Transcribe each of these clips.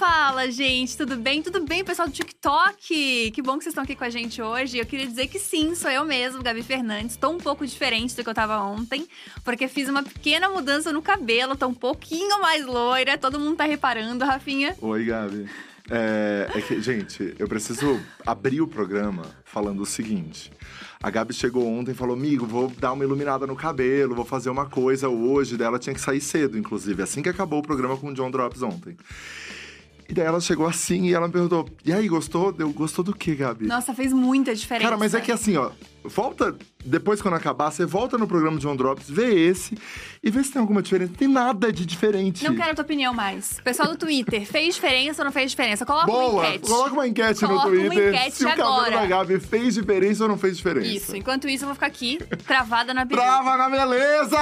Fala, gente, tudo bem? Tudo bem, pessoal do TikTok? Que bom que vocês estão aqui com a gente hoje. Eu queria dizer que sim, sou eu mesmo, Gabi Fernandes. Tô um pouco diferente do que eu tava ontem, porque fiz uma pequena mudança no cabelo, tô um pouquinho mais loira. Todo mundo tá reparando, Rafinha. Oi, Gabi. É, é que, gente, eu preciso abrir o programa falando o seguinte. A Gabi chegou ontem e falou: Amigo, vou dar uma iluminada no cabelo, vou fazer uma coisa hoje. Daí ela tinha que sair cedo, inclusive, assim que acabou o programa com o John Drops ontem. E daí ela chegou assim e ela me perguntou: E aí, gostou? Deu, gostou do que, Gabi? Nossa, fez muita diferença. Cara, mas é que assim, ó, volta. Depois, quando acabar, você volta no programa de John Drops, vê esse e vê se tem alguma diferença. Não tem nada de diferente. Não quero a tua opinião mais. Pessoal do Twitter, fez diferença ou não fez diferença? Coloca Boa! uma enquete. Coloca uma enquete Coloca no uma Twitter enquete se o cabelo agora. da Gabi fez diferença ou não fez diferença. Isso, enquanto isso eu vou ficar aqui, travada na peruca. Trava na beleza!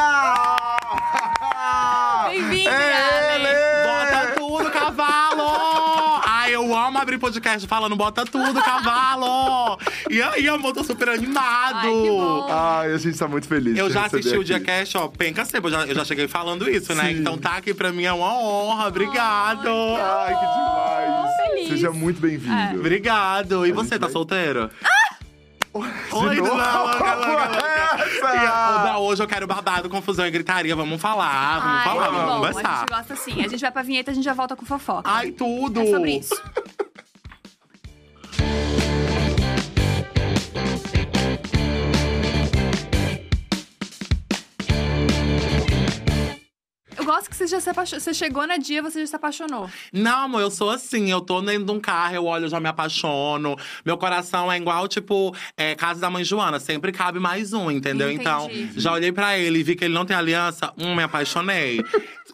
Bem-vindo, É Gabi. Bota tudo, cavalo! Ai, eu amo abrir podcast falando bota tudo, cavalo! E aí, amor, tô super animado! Ai, que bom. Ai, a gente tá muito feliz. Eu já assisti o aqui. Diacast, ó, penca sempre, eu já, eu já cheguei falando isso, né? Sim. Então tá aqui pra mim é uma honra, obrigado! Ai, que demais! feliz. Seja muito bem-vindo. É. Obrigado! E A você, tá vai- solteiro? De Oi, não, louca, louca, louca. Hoje eu quero babado, confusão e gritaria. Vamos falar, vamos Ai, falar, que vamos bom, a conversar. gente gosta assim. A gente vai pra vinheta, a gente já volta com fofoca. Ai, tudo! É sobre isso. Eu gosto que você já se apaixonou. Você chegou na dia, você já se apaixonou. Não, amor, eu sou assim. Eu tô dentro de um carro, eu olho, eu já me apaixono. Meu coração é igual, tipo, é, casa da mãe Joana. Sempre cabe mais um, entendeu? Entendi. Então, já olhei pra ele e vi que ele não tem aliança. Hum, me apaixonei.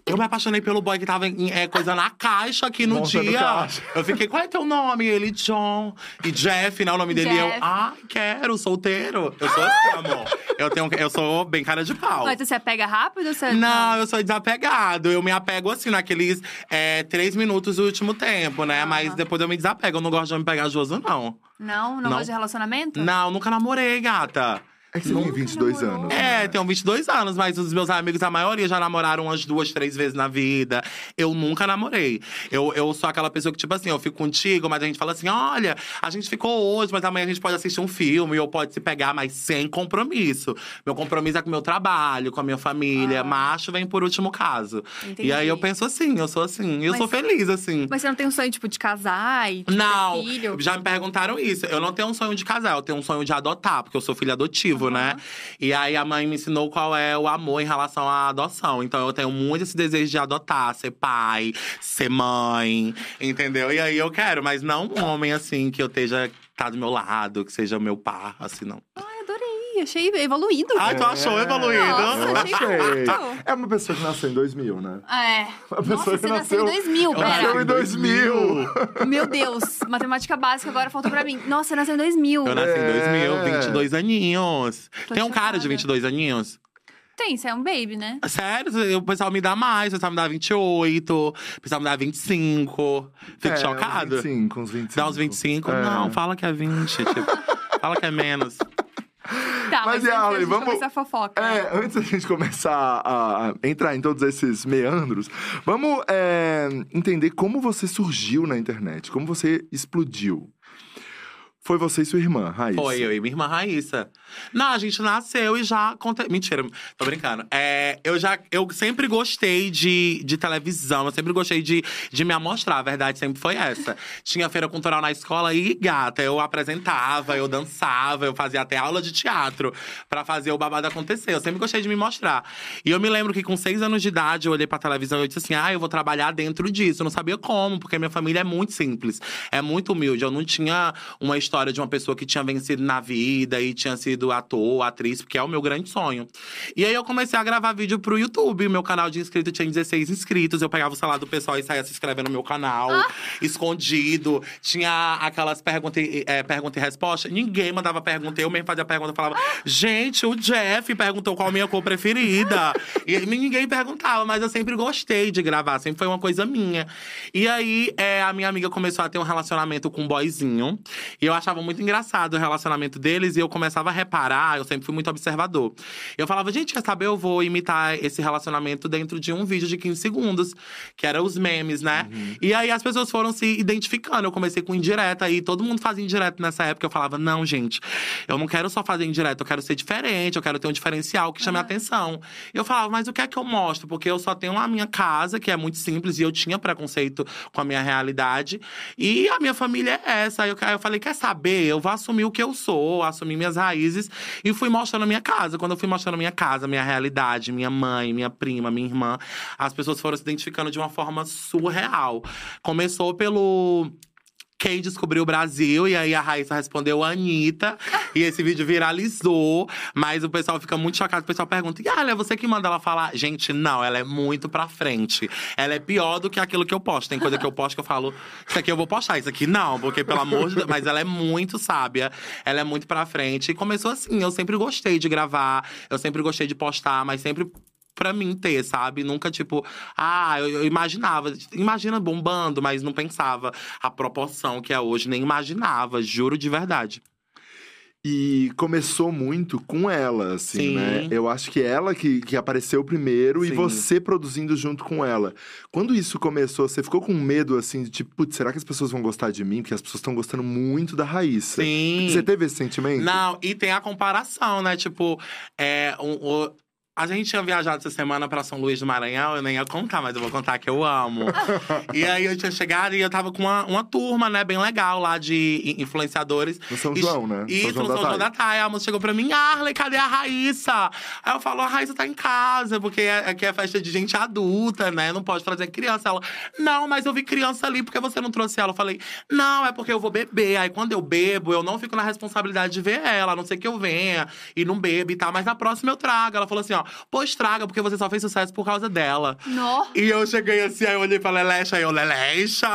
Eu me apaixonei pelo boy que tava em é, coisa na caixa aqui no dia. Eu fiquei, qual é teu nome? Ele, John. E Jeff, né? O nome dele. E Eu, Jeff. ah, quero, solteiro. Eu sou assim, amor. Eu, tenho, eu sou bem cara de pau. Mas você pega rápido ou você. Não, eu sou desapegado. Eu me apego assim naqueles é, três minutos do último tempo, né? Mas depois eu me desapego. Eu não gosto de homem pegajoso, não. Não? Não, Não. gosta de relacionamento? Não, nunca namorei, gata. É que você tem 22 namorou. anos. É, né? tenho 22 anos, mas os meus amigos, a maioria já namoraram umas duas, três vezes na vida. Eu nunca namorei. Eu, eu sou aquela pessoa que, tipo assim, eu fico contigo, mas a gente fala assim: olha, a gente ficou hoje, mas amanhã a gente pode assistir um filme, ou pode se pegar, mas sem compromisso. Meu compromisso é com o meu trabalho, com a minha família. Ah. Macho vem por último caso. Entendi. E aí eu penso assim, eu sou assim. Eu Mas- sou feliz, assim. Mas você não tem um sonho, tipo, de casar e ter Não, filho? já me perguntaram isso. Eu não tenho um sonho de casar, eu tenho um sonho de adotar, porque eu sou filho adotivo, né? E aí a mãe me ensinou qual é o amor em relação à adoção. Então eu tenho muito esse desejo de adotar, ser pai, ser mãe, entendeu? E aí eu quero, mas não um homem assim que eu esteja tá do meu lado, que seja meu par, assim, não. Ai, Achei evoluído. Ai, tu achou evoluído? Nossa, Eu achei. É uma pessoa que nasceu em 2000, né? É. Uma pessoa Nossa, que você nasceu em nasceu- 2000, Eu pera. Nasceu em 2000. Meu Deus, matemática básica agora faltou pra mim. Nossa, você nasceu em 2000. Eu nasci em É. 2000, 22 aninhos. Tô Tem um cara de chocada. 22 aninhos? Tem, você é um baby, né? Sério, o pessoal me dá mais, o pessoal me dá 28, o pessoal me dá 25. Fico É, chocado. Uns 25, uns 25. Dá uns 25? É. Não, fala que é 20. Tipo, fala que é menos. Tá, Mas, mas, gente vamos- começar a fofoca. É, antes da gente começar a a entrar em todos esses meandros, vamos é, entender como você surgiu na internet, como você explodiu. Foi você e sua irmã, Raíssa. Foi eu e minha irmã Raíssa. Não, a gente nasceu e já. Conte... Mentira, tô brincando. É, eu já. Eu sempre gostei de, de televisão, eu sempre gostei de, de me amostrar. A verdade sempre foi essa. Tinha feira cultural na escola e, gata, eu apresentava, eu dançava, eu fazia até aula de teatro pra fazer o babado acontecer. Eu sempre gostei de me mostrar. E eu me lembro que com seis anos de idade, eu olhei pra televisão e disse assim: ah, eu vou trabalhar dentro disso. Eu não sabia como, porque minha família é muito simples, é muito humilde. Eu não tinha uma história de uma pessoa que tinha vencido na vida e tinha sido ator, atriz, porque é o meu grande sonho. E aí eu comecei a gravar vídeo pro YouTube. Meu canal de inscrito tinha 16 inscritos. Eu pegava o celular do pessoal e saía se inscrevendo no meu canal, escondido. Tinha aquelas perguntas e, é, pergunta e resposta. Ninguém mandava pergunta. Eu mesmo fazia pergunta e falava: Gente, o Jeff perguntou qual a minha cor preferida. e ninguém perguntava, mas eu sempre gostei de gravar, sempre foi uma coisa minha. E aí é, a minha amiga começou a ter um relacionamento com um boyzinho. E eu achava achava muito engraçado o relacionamento deles e eu começava a reparar, eu sempre fui muito observador. Eu falava, gente, quer saber? Eu vou imitar esse relacionamento dentro de um vídeo de 15 segundos, que era os memes, né? Uhum. E aí as pessoas foram se identificando. Eu comecei com indireta e todo mundo fazia indireta nessa época. Eu falava, não, gente, eu não quero só fazer indireta, eu quero ser diferente, eu quero ter um diferencial que chame a atenção. Eu falava, mas o que é que eu mostro? Porque eu só tenho a minha casa, que é muito simples, e eu tinha preconceito com a minha realidade. E a minha família é essa. Aí eu, aí eu falei, quer saber? Eu vou assumir o que eu sou, assumir minhas raízes. E fui mostrando minha casa. Quando eu fui mostrando minha casa, minha realidade, minha mãe, minha prima, minha irmã, as pessoas foram se identificando de uma forma surreal. Começou pelo quem descobriu o Brasil, e aí a Raíssa respondeu Anitta. e esse vídeo viralizou, mas o pessoal fica muito chocado. O pessoal pergunta: e olha, é você que manda ela falar? Gente, não, ela é muito pra frente. Ela é pior do que aquilo que eu posto. Tem coisa que eu posto que eu falo: isso aqui eu vou postar, isso aqui não, porque pelo amor de Deus. Mas ela é muito sábia, ela é muito pra frente. E começou assim: eu sempre gostei de gravar, eu sempre gostei de postar, mas sempre pra mim ter, sabe? Nunca, tipo, ah, eu, eu imaginava. Imagina bombando, mas não pensava a proporção que é hoje, nem imaginava, juro de verdade. E começou muito com ela, assim, Sim. né? Eu acho que ela que, que apareceu primeiro e Sim. você produzindo junto com ela. Quando isso começou, você ficou com medo, assim, de tipo, putz, será que as pessoas vão gostar de mim? Porque as pessoas estão gostando muito da Raíssa. Sim. Você teve esse sentimento? Não, e tem a comparação, né? Tipo, é, um, o- a gente tinha viajado essa semana pra São Luís do Maranhão, eu nem ia contar, mas eu vou contar que eu amo. e aí eu tinha chegado e eu tava com uma, uma turma, né, bem legal lá de influenciadores. No São E- João, né? Isso, São no João São João da da Thay. A moça chegou pra mim, Arley, cadê a Raíssa? Aí eu falo, a Raíssa tá em casa, porque é- aqui é festa de gente adulta, né? Não pode trazer criança. Ela, não, mas eu vi criança ali, porque você não trouxe ela? Eu falei, não, é porque eu vou beber. Aí quando eu bebo, eu não fico na responsabilidade de ver ela, a não ser que eu venha e não beba e tal. Mas na próxima eu trago. Ela falou assim, ó, pois traga, porque você só fez sucesso por causa dela. Nó. E eu cheguei assim, aí eu olhei pra Lelecha, aí eu, Lelecha!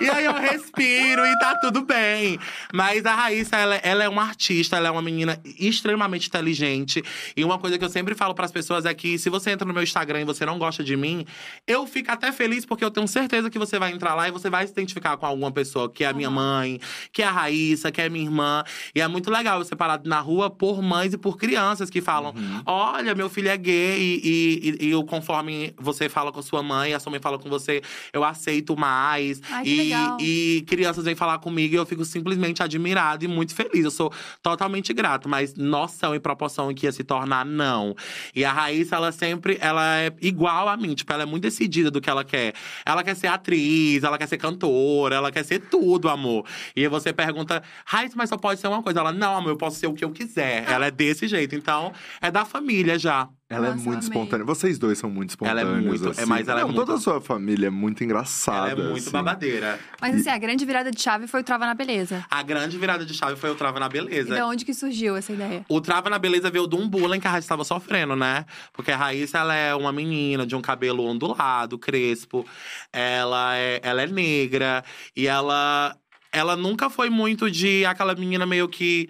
e aí eu respiro e tá tudo bem. Mas a Raíssa, ela, ela é uma artista, ela é uma menina extremamente inteligente. E uma coisa que eu sempre falo pras pessoas é que se você entra no meu Instagram e você não gosta de mim, eu fico até feliz porque eu tenho certeza que você vai entrar lá e você vai se identificar com alguma pessoa, que é a minha mãe, que é a Raíssa, que é a minha irmã. E é muito legal você parado na rua por mães e por crianças que falam: olha, meu filho é gay e, e, e eu, conforme você fala com a sua mãe, a sua mãe fala com você, eu aceito mais. Ai, que e, legal. e crianças vêm falar comigo e eu fico simplesmente admirado e muito feliz. Eu sou totalmente grato, mas noção e proporção em que ia se tornar, não. E a Raíssa, ela sempre, ela é igual a mim, tipo, ela é muito decidida do que ela quer. Ela quer ser atriz, ela quer ser cantora, ela quer ser tudo, amor. E você pergunta, Raíssa, mas só pode ser uma coisa. Ela, não, amor, eu posso ser o que eu quiser. Ela é desse jeito, então é da família já. Ela Nossa, é muito espontânea. Vocês dois são muito Ela é espontâneos. muito- é, assim. mas ela é Não, muito- Toda a sua família é muito engraçada. Ela é muito assim. babadeira. Mas assim, a grande virada de chave foi o Trava na Beleza. A grande virada de chave foi o Trava na E Beleza. da onde que surgiu essa ideia? O Trava na Beleza veio de um bullying que a Raíssa estava sofrendo, né? Porque a Raíssa, ela é uma menina de um cabelo ondulado, crespo. Ela é, ela é negra. E ela… Ela nunca foi muito de aquela menina meio que…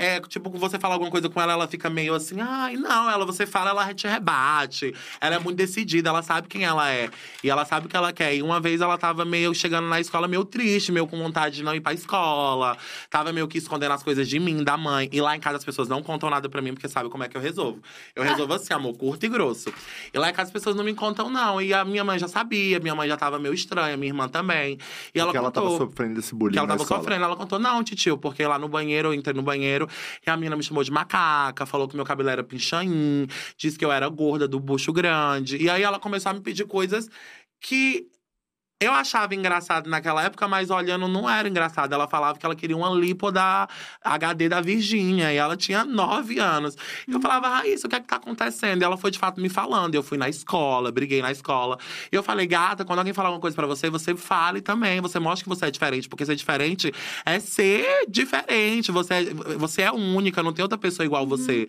É, tipo, você fala alguma coisa com ela, ela fica meio assim, ai, não, ela, você fala, ela te rebate. Ela é muito decidida, ela sabe quem ela é. E ela sabe o que ela quer. E uma vez ela tava meio chegando na escola meio triste, meio com vontade de não ir pra escola. Tava meio que escondendo as coisas de mim, da mãe. E lá em casa as pessoas não contam nada pra mim, porque sabe como é que eu resolvo. Eu resolvo assim, amor, curto e grosso. E lá em casa as pessoas não me contam, não. E a minha mãe já sabia, minha mãe já tava meio estranha, minha irmã também. E ela Porque ela contou. tava sofrendo desse bullying Que ela tava escola. sofrendo. Ela contou, não, titio, porque lá no banheiro, eu entrei no banheiro e a menina me chamou de macaca, falou que meu cabelo era pinchain, disse que eu era gorda do bucho grande. E aí ela começou a me pedir coisas que eu achava engraçado naquela época, mas olhando não era engraçado. Ela falava que ela queria uma lipo da HD da Virgínia. E ela tinha nove anos. E eu falava, Raíssa, o que é que tá acontecendo? E ela foi de fato me falando. Eu fui na escola, briguei na escola. E eu falei, gata, quando alguém falar alguma coisa pra você, você fale também. Você mostra que você é diferente. Porque ser diferente é ser diferente. Você é, você é única, não tem outra pessoa igual você.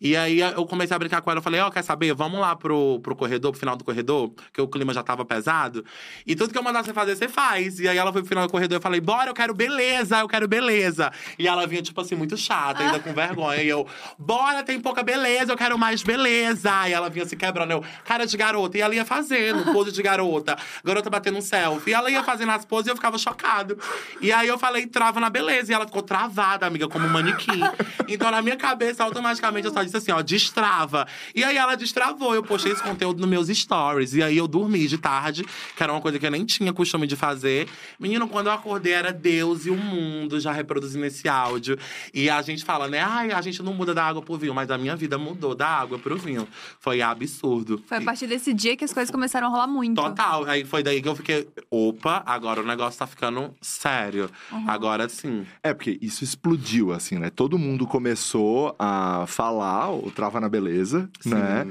E aí eu comecei a brincar com ela. Eu falei, ó, quer saber? Vamos lá pro, pro corredor, pro final do corredor, que o clima já tava pesado. E tudo tudo que eu mandar você fazer, você faz. E aí ela foi pro final do corredor e falei, bora, eu quero beleza, eu quero beleza. E ela vinha, tipo assim, muito chata, ainda com vergonha. E eu, bora, tem pouca beleza, eu quero mais beleza. E ela vinha se quebrando, eu, cara de garota. E ela ia fazendo, pose de garota. Garota batendo um selfie. E ela ia fazendo as poses e eu ficava chocado. E aí eu falei, trava na beleza. E ela ficou travada, amiga, como um manequim. Então na minha cabeça, automaticamente, eu só disse assim, ó, destrava. E aí ela destravou. Eu postei esse conteúdo nos meus stories. E aí eu dormi de tarde, que era uma coisa que eu nem tinha costume de fazer. Menino, quando eu acordei, era Deus e o mundo já reproduzindo esse áudio. E a gente fala, né? Ai, a gente não muda da água pro vinho, mas a minha vida mudou da água pro vinho. Foi absurdo. Foi a partir desse dia que as coisas começaram a rolar muito. Total. Aí foi daí que eu fiquei, opa, agora o negócio tá ficando sério. Uhum. Agora sim. É, porque isso explodiu, assim, né? Todo mundo começou a falar o Trava na Beleza, né?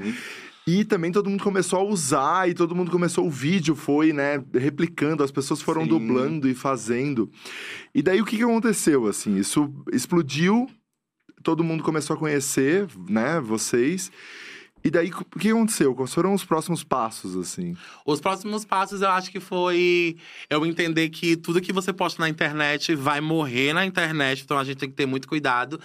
E também todo mundo começou a usar e todo mundo começou o vídeo foi, né, replicando, as pessoas foram Sim. dublando e fazendo. E daí o que, que aconteceu assim? Isso explodiu, todo mundo começou a conhecer, né, vocês. E daí o que aconteceu? Quais foram os próximos passos assim? Os próximos passos eu acho que foi eu entender que tudo que você posta na internet vai morrer na internet, então a gente tem que ter muito cuidado.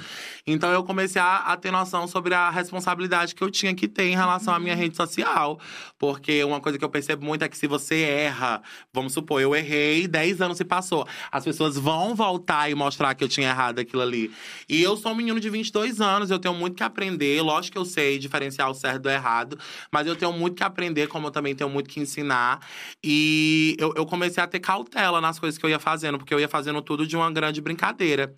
Então eu comecei a, a ter noção sobre a responsabilidade que eu tinha que ter em relação à minha rede social. Porque uma coisa que eu percebo muito é que se você erra, vamos supor, eu errei, 10 anos se passou. As pessoas vão voltar e mostrar que eu tinha errado aquilo ali. E eu sou um menino de 22 anos, eu tenho muito que aprender. Lógico que eu sei diferenciar o certo do errado, mas eu tenho muito que aprender, como eu também tenho muito que ensinar. E eu, eu comecei a ter cautela nas coisas que eu ia fazendo, porque eu ia fazendo tudo de uma grande brincadeira.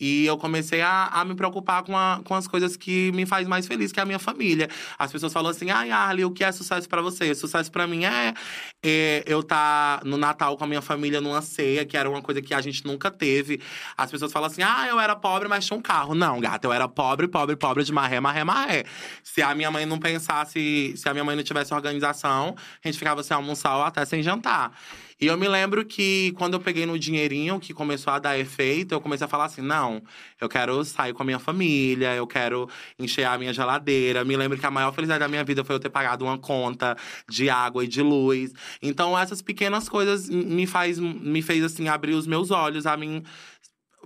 E eu comecei a, a me preocupar com, a- com as coisas que me faz mais feliz, que é a minha família. As pessoas falam assim: ai, Arlie, o que é sucesso pra você? Sucesso pra mim é, é eu estar no Natal com a minha família numa ceia, que era uma coisa que a gente nunca teve. As pessoas falam assim: ah, eu era pobre, mas tinha um carro. Não, gata, eu era pobre, pobre, pobre de marré, marré, marré. Se a minha mãe não pensasse, se a minha mãe não tivesse organização, a gente ficava sem almoçar ou até sem jantar. E eu me lembro que quando eu peguei no dinheirinho que começou a dar efeito, eu comecei a falar assim: não, eu quero sair com a minha família, eu quero encher a minha geladeira. Me lembro que a maior felicidade da minha vida foi eu ter pagado uma conta de água e de luz. Então, essas pequenas coisas me, faz, me fez assim abrir os meus olhos a mim.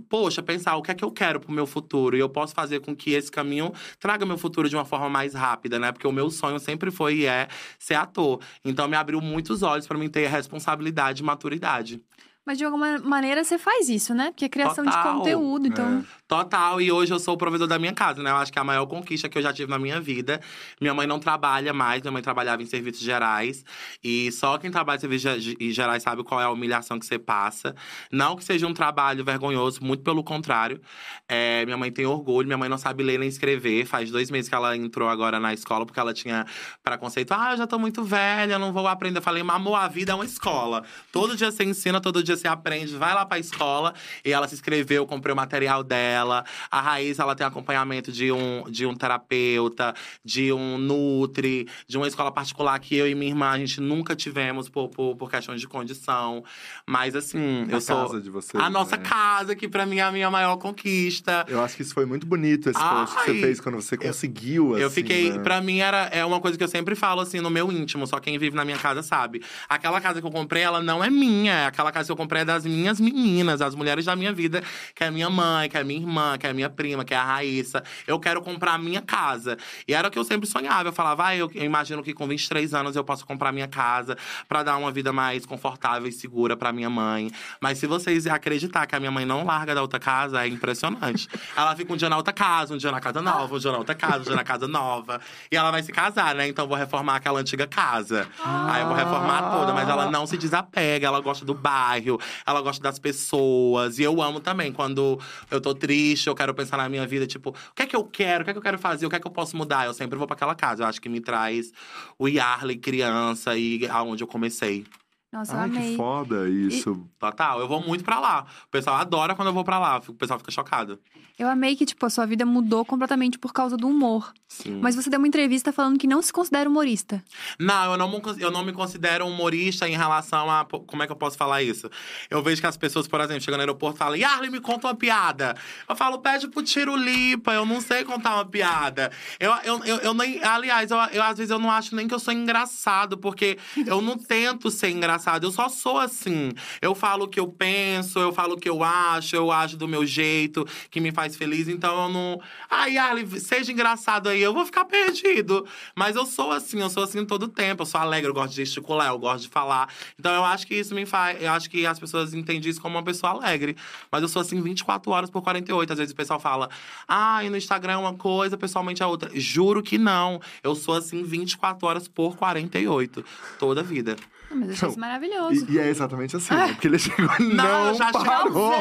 Poxa, pensar o que é que eu quero pro meu futuro. E eu posso fazer com que esse caminho traga meu futuro de uma forma mais rápida, né? Porque o meu sonho sempre foi e é ser ator. Então me abriu muitos olhos para mim ter responsabilidade e maturidade. Mas de alguma maneira você faz isso, né? Porque é criação de Total. conteúdo, então. Total, e hoje eu sou o provedor da minha casa, né? Eu acho que é a maior conquista que eu já tive na minha vida. Minha mãe não trabalha mais, minha mãe trabalhava em serviços gerais. E só quem trabalha em serviços ge- ge- gerais sabe qual é a humilhação que você passa. Não que seja um trabalho vergonhoso, muito pelo contrário. É, minha mãe tem orgulho, minha mãe não sabe ler nem escrever. Faz dois meses que ela entrou agora na escola, porque ela tinha preconceito. Ah, eu já tô muito velha, não vou aprender. Eu falei, mas amor, a vida é uma escola. Todo dia você ensina, todo dia você aprende. Vai lá pra escola. E ela se inscreveu, eu comprei o material dela. A Raíssa, ela tem acompanhamento de um, de um terapeuta, de um nutri, de uma escola particular que eu e minha irmã, a gente nunca tivemos por, por, por questões de condição. Mas assim, eu a sou… casa de vocês. A nossa né? casa, que pra mim é a minha maior conquista. Eu acho que isso foi muito bonito, esse post que você Ai, fez quando você conseguiu, Eu assim, fiquei. né? Pra mim, era, é uma coisa que eu sempre falo, assim, no meu íntimo. Só quem vive na minha casa sabe. Aquela casa que eu comprei, ela não é minha. Aquela casa que eu comprei é das minhas meninas, as mulheres da minha vida. Que é minha mãe, que é minha irmã, que é minha prima, que é a Raíssa. Eu quero comprar a minha casa. E era o que eu sempre sonhava. Eu falava, ah, eu, eu imagino que com 23 anos eu posso comprar minha casa pra dar uma vida mais confortável e segura pra minha mãe. Mas se vocês acreditar que a minha mãe não larga da outra casa, é impressionante. ela fica um dia na outra casa, um dia na casa nova, um dia na outra casa, um dia na casa nova. E ela vai se casar, né? Então eu vou reformar aquela antiga casa. Aí eu vou reformar toda, mas ela não se desapega, ela gosta do bairro, ela gosta das pessoas. E eu amo também. Quando eu tô triste, eu quero pensar na minha vida, tipo, o que é que eu quero? O que é que eu quero fazer? O que é que eu posso mudar? Eu sempre vou pra aquela casa. Eu acho que me traz o Yarley criança e aonde eu comecei. Nossa, eu Ai, amei. que foda isso. Total, eu vou muito pra lá. O pessoal adora quando eu vou pra lá. O pessoal fica chocado. Eu amei que, tipo, a sua vida mudou completamente por causa do humor. Sim. Mas você deu uma entrevista falando que não se considera humorista. Não, eu não, eu não me considero humorista em relação a. Como é que eu posso falar isso? Eu vejo que as pessoas, por exemplo, chegam no aeroporto e falam: Yarley, me conta uma piada. Eu falo: pede pro Tiro Lipa, eu não sei contar uma piada. Eu, eu, eu, eu nem. Aliás, eu, eu, às vezes eu não acho nem que eu sou engraçado, porque eu não tento ser engraçado. Eu só sou assim. Eu falo o que eu penso, eu falo o que eu acho, eu acho do meu jeito, que me faz feliz. Então eu não. Ai, Ali, seja engraçado aí, eu vou ficar perdido. Mas eu sou assim, eu sou assim todo tempo. Eu sou alegre, eu gosto de gesticular, eu gosto de falar. Então eu acho que isso me faz. Eu acho que as pessoas entendem isso como uma pessoa alegre. Mas eu sou assim 24 horas por 48. Às vezes o pessoal fala, ah, e no Instagram é uma coisa, pessoalmente é outra. Juro que não. Eu sou assim 24 horas por 48. Toda a vida. Mas eu achei isso maravilhoso. E, e é exatamente assim, né? Porque ele chegou e Não, não, já parou.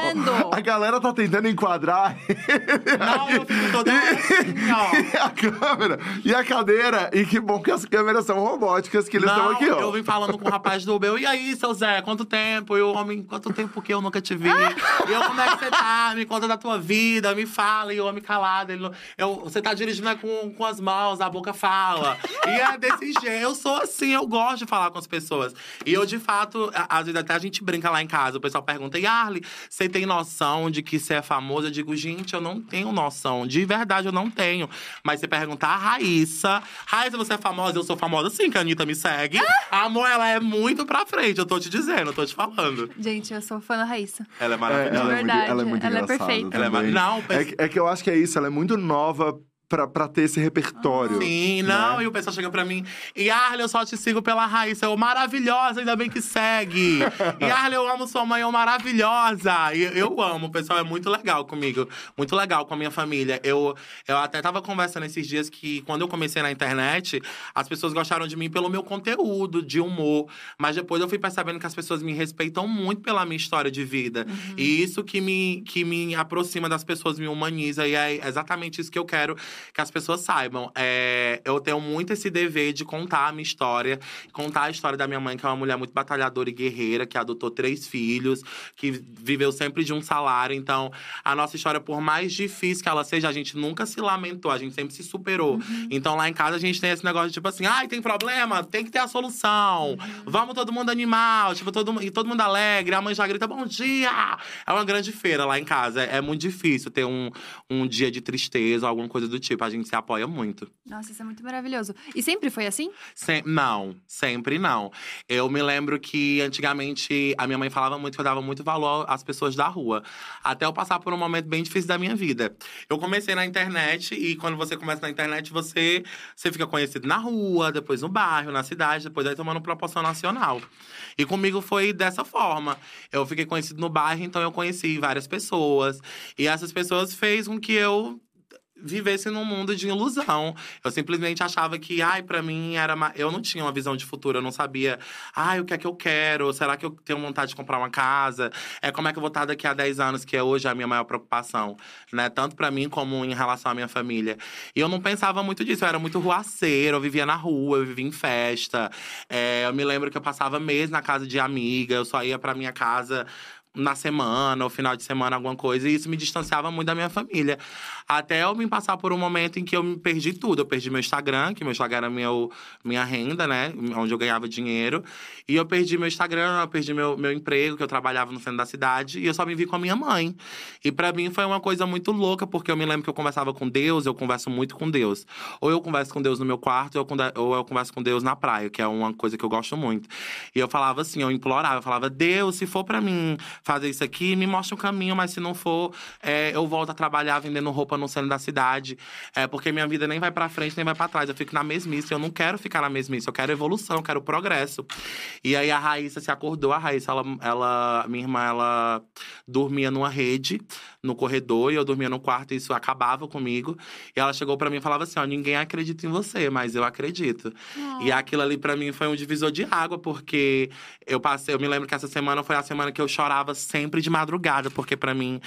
A galera tá tentando enquadrar Não, eu fico toda assim, ó. a câmera e a cadeira. E que bom que as câmeras são robóticas, que eles estão Não, aqui, ó. eu vim falando com o rapaz do Uber. E aí, seu Zé, quanto tempo? E o homem, quanto tempo que eu nunca te vi? e eu, como é que você tá? Me conta da tua vida, me fala. E o homem calado. Ele, eu, você tá dirigindo é com, com as mãos, a boca fala. E é desse jeito. Eu sou assim, eu gosto de falar com as pessoas. E eu, de fato, às vezes até a gente brinca lá em casa. O pessoal pergunta, Yarly, você tem noção de que você é famoso? Eu digo, gente, eu não tenho noção. De verdade, eu não tenho. Mas você perguntar a Raíssa. Raíssa, você é famosa? Eu sou famosa sim, que a Anitta me segue. Amor, ela é muito pra frente. Eu tô te dizendo, eu tô te falando. Gente, eu sou fã da Raíssa. Ela é É, maravilhosa. ela, é muito, verdade, ela é muito ela é perfeita. Ela é ma- não, é, que- é que eu acho que é isso, ela é muito nova pra, pra ter esse repertório. Sim, não, né? e o pessoal chega pra mim. E Arle, eu só te sigo pela Raíssa. Eu, maravilhosa, ainda bem que segue. e Arle, eu amo sua mãe, eu, maravilhosa. E eu amo, o pessoal é muito legal comigo. Muito legal com a minha família. Eu, eu até tava conversando esses dias que, quando eu comecei na internet, as pessoas gostaram de mim pelo meu conteúdo, de humor. Mas depois eu fui percebendo que as pessoas me respeitam muito pela minha história de vida. E isso que me, que me aproxima das pessoas, me humaniza. E é exatamente isso que eu quero que as pessoas saibam. É, eu tenho muito esse dever de contar a minha história, contar a história da minha mãe, que é uma mulher muito batalhadora e guerreira, que adotou três filhos, que viveu sempre de um salário. Então, a nossa história, por mais difícil que ela seja, a gente nunca se lamentou, a gente sempre se superou. Então, lá em casa, a gente tem esse negócio de tipo assim: ai, tem problema, tem que ter a solução. Vamos todo mundo animal, tipo, todo, e todo mundo alegre. A mãe já grita: bom dia! É uma grande feira lá em casa. É, é muito difícil ter um, um dia de tristeza ou alguma coisa do tipo. A gente se apoia muito. Nossa, isso é muito maravilhoso. E sempre foi assim? Sem- não, sempre não. Eu me lembro que antigamente a minha mãe falava muito que eu dava muito valor às pessoas da rua. Até eu passar por um momento bem difícil da minha vida. Eu comecei na internet e quando você começa na internet, você, você fica conhecido na rua, depois no bairro, na cidade, depois aí tomando proporção nacional. E comigo foi dessa forma. Eu fiquei conhecido no bairro, então eu conheci várias pessoas. E essas pessoas fez com que eu vivesse num mundo de ilusão. Eu simplesmente achava que, ai, pra mim era. Eu não tinha uma visão de futuro, eu não sabia, ai, o que é que eu quero? Será que eu tenho vontade de comprar uma casa? É como é que eu vou estar daqui a 10 anos, que é hoje a minha maior preocupação, né? Tanto pra mim como em relação à minha família. E eu não pensava muito disso, eu era muito ruaceiro, eu vivia na rua, eu vivia em festa. É, eu me lembro que eu passava meses na casa de amiga, eu só ia pra minha casa na semana, ou final de semana, alguma coisa, e isso me distanciava muito da minha família. Até eu me passar por um momento em que eu me perdi tudo. Eu perdi meu Instagram, que meu Instagram era minha renda, né? Onde eu ganhava dinheiro. E eu perdi meu Instagram, eu perdi meu, meu emprego, que eu trabalhava no centro da cidade, e eu só me vi com a minha mãe. E pra mim foi uma coisa muito louca, porque eu me lembro que eu conversava com Deus, eu converso muito com Deus. Ou eu converso com Deus no meu quarto, ou eu, converso com Deus na praia, que é uma coisa que eu gosto muito. E eu falava assim, eu implorava, eu falava, Deus, se for pra mim fazer isso aqui, me mostra um caminho, mas se não for, é, eu volto a trabalhar vendendo roupa no centro da cidade. É, porque minha vida nem vai pra frente, nem vai pra trás. Eu fico na mesmice, eu não quero ficar na mesmice, eu quero evolução, eu quero progresso. E aí a Raíssa se acordou, a Raíssa, ela, ela minha irmã, ela dormia numa rede no corredor e eu dormia no quarto e isso acabava comigo. E ela chegou pra mim e falava assim: ó, ninguém acredita em você, mas eu acredito. E aquilo ali pra mim foi um divisor de água, porque eu passei, eu me lembro que essa semana foi a semana que eu chorava sempre de madrugada, porque pra mim,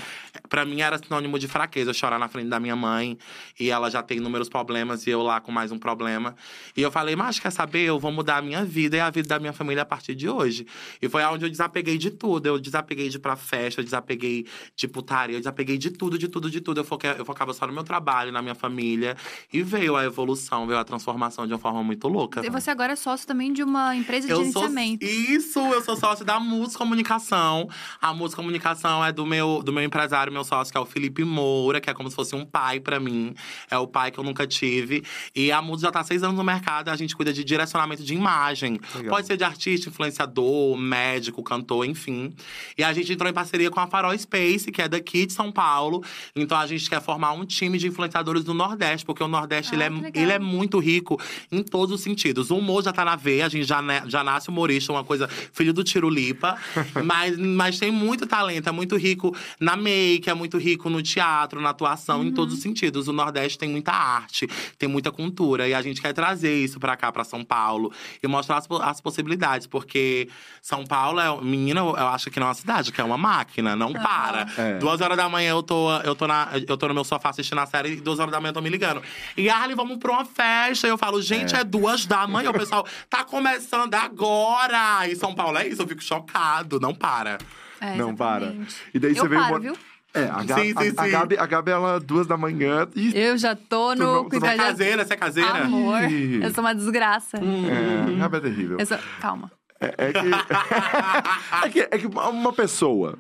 para mim era sinônimo de fraqueza eu chorar na frente da minha mãe e ela já tem inúmeros problemas e eu lá com mais um problema. E eu falei: "Mas quer saber? Eu vou mudar a minha vida e a vida da minha família a partir de hoje". E foi onde eu desapeguei de tudo. Eu desapeguei de ir pra festa, eu desapeguei de putaria, eu desapeguei de tudo, de tudo, de tudo. Eu, foquei, eu focava só no meu trabalho, na minha família. E veio a evolução, veio a transformação de uma forma muito louca. E você agora é sócio também de uma empresa de Eu sou gerenciamento. isso, eu sou sócio da Mus Comunicação. A música comunicação é do meu, do meu empresário, meu sócio, que é o Felipe Moura, que é como se fosse um pai pra mim. É o pai que eu nunca tive. E a Mudo já tá há seis anos no mercado, a gente cuida de direcionamento de imagem. Legal. Pode ser de artista, influenciador, médico, cantor, enfim. E a gente entrou em parceria com a Farol Space, que é daqui de São Paulo. Então a gente quer formar um time de influenciadores do Nordeste, porque o Nordeste Ah, ele, é, ele é muito rico em todos os sentidos. O humor já tá na veia, a gente já, já nasce humorista, uma coisa, filho do Tirulipa. mas, mas tem muito talento, é muito rico na make, é muito rico no teatro, na atuação, em Uhum. todos os sentidos. O Nordeste tem muita arte, tem muita cultura. E a gente quer trazer isso pra cá, pra São Paulo. E mostrar as, as possibilidades. Porque São Paulo é… Menina, eu acho que não é uma cidade, que é uma máquina. Não para. É. Duas horas da manhã eu tô, eu, tô na, eu tô no meu sofá assistindo a série. E duas horas da manhã eu tô me ligando. E Arlen, vamos pra uma festa. Eu falo, gente, é, duas da manhã. O pessoal tá começando agora. E São Paulo é isso. Eu fico chocado. Não para. É, Não para. E daí Eu você veio. paro, mo- viu? É, a, Gabi, Sim, sim, a, a. Gabi, a Gabi, ela, duas da manhã. E, Eu já tô Tu não- no tu Você é cuidado. caseira? Você é caseira? Amor, Ih. eu sou uma desgraça. é, a Gabi é terrível. Sou... Calma. É, é que, é, que, é que uma pessoa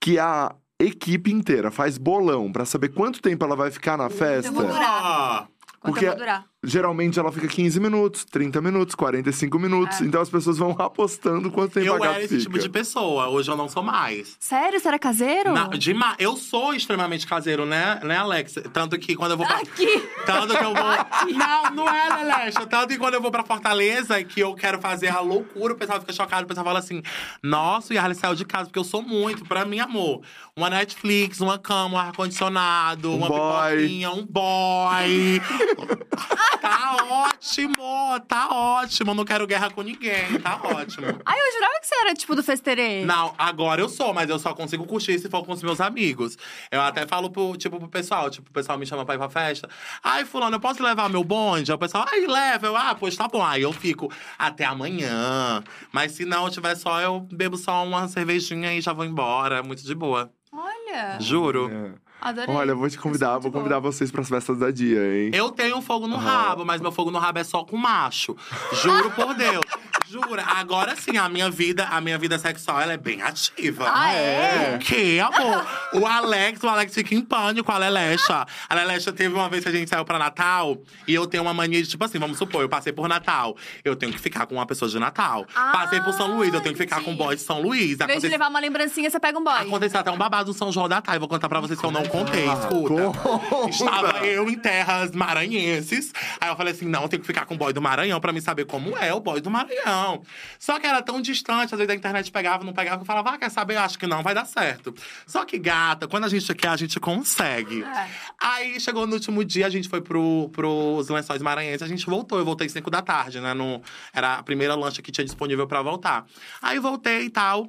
que a equipe inteira faz bolão pra saber quanto tempo ela vai ficar na festa. vou durar. Ah, Quanto Porque- eu vou durar? Geralmente ela fica 15 minutos, 30 minutos, 45 minutos. É. Então as pessoas vão apostando quanto tempo a eu Gabi era esse fica. tipo de pessoa. Hoje eu não sou mais. Sério? Você era caseiro? Na, dema- eu sou extremamente caseiro, né, né, Alex? Tanto que quando eu vou pra. Aqui! Tanto que eu vou. Não, não é, Lelecha. Tanto que quando eu vou pra Fortaleza que eu quero fazer a loucura, o pessoal fica chocado. O pessoal fala assim: Nossa, o Yarley saiu de casa, porque eu sou muito. Pra mim, amor, uma Netflix, uma cama, um ar-condicionado, Um uma boy. pipoquinha, um boy. tá ótimo, tá ótimo. Não quero guerra com ninguém, tá ótimo. Ai, eu jurava que você era tipo do festerê. Não, agora eu sou, mas eu só consigo curtir se for com os meus amigos. Eu até falo pro, tipo, pro pessoal, tipo, o pessoal me chama pra ir pra festa. Ai, fulano, eu posso levar meu bonde? Aí o pessoal, ai, leva. Eu, ah, pois tá bom. Aí eu fico até amanhã. Mas se não tiver só, eu bebo só uma cervejinha e já vou embora. Muito de boa. Olha, Juro. É. adorei. Olha, eu vou te convidar, é vou muito convidar vocês pras festas da dia, hein? Eu tenho um fogo no Aham. rabo, mas meu fogo no rabo é só com macho. Juro por Deus. Jura. Agora sim, a minha vida, a minha vida sexual, ela é bem ativa. Ah, é? O quê, amor? O Alex, o Alex fica em pânico, a Lelecha. A Lelecha teve uma vez que a gente saiu pra Natal e eu tenho uma mania de, tipo assim, vamos supor, eu passei por Natal. Eu tenho que ficar com uma pessoa de Natal. Ah, passei por São Luís, eu tenho que ficar com um entendi. boy de São Luís. Em vez de levar uma lembrancinha, você pega um boy. Aconteceu até um babado no São João da Thay. Vou contar pra vocês que eu não contei. Ah, Escuta. conta. Estava eu em terras maranhenses. Aí eu falei assim: não, eu tenho que ficar com o boy do Maranhão pra me saber como é o boy do Maranhão. Só que era tão distante, às vezes a internet pegava, não pegava. Eu falava, ah, quer saber? Eu acho que não, vai dar certo. Só que, gata, quando a gente quer, a gente consegue. É. Aí chegou no último dia, a gente foi pro, pros lençóis maranhenses, a gente voltou. Eu voltei 5 da tarde, né? No, era a primeira lancha que tinha disponível pra voltar. Aí voltei e tal.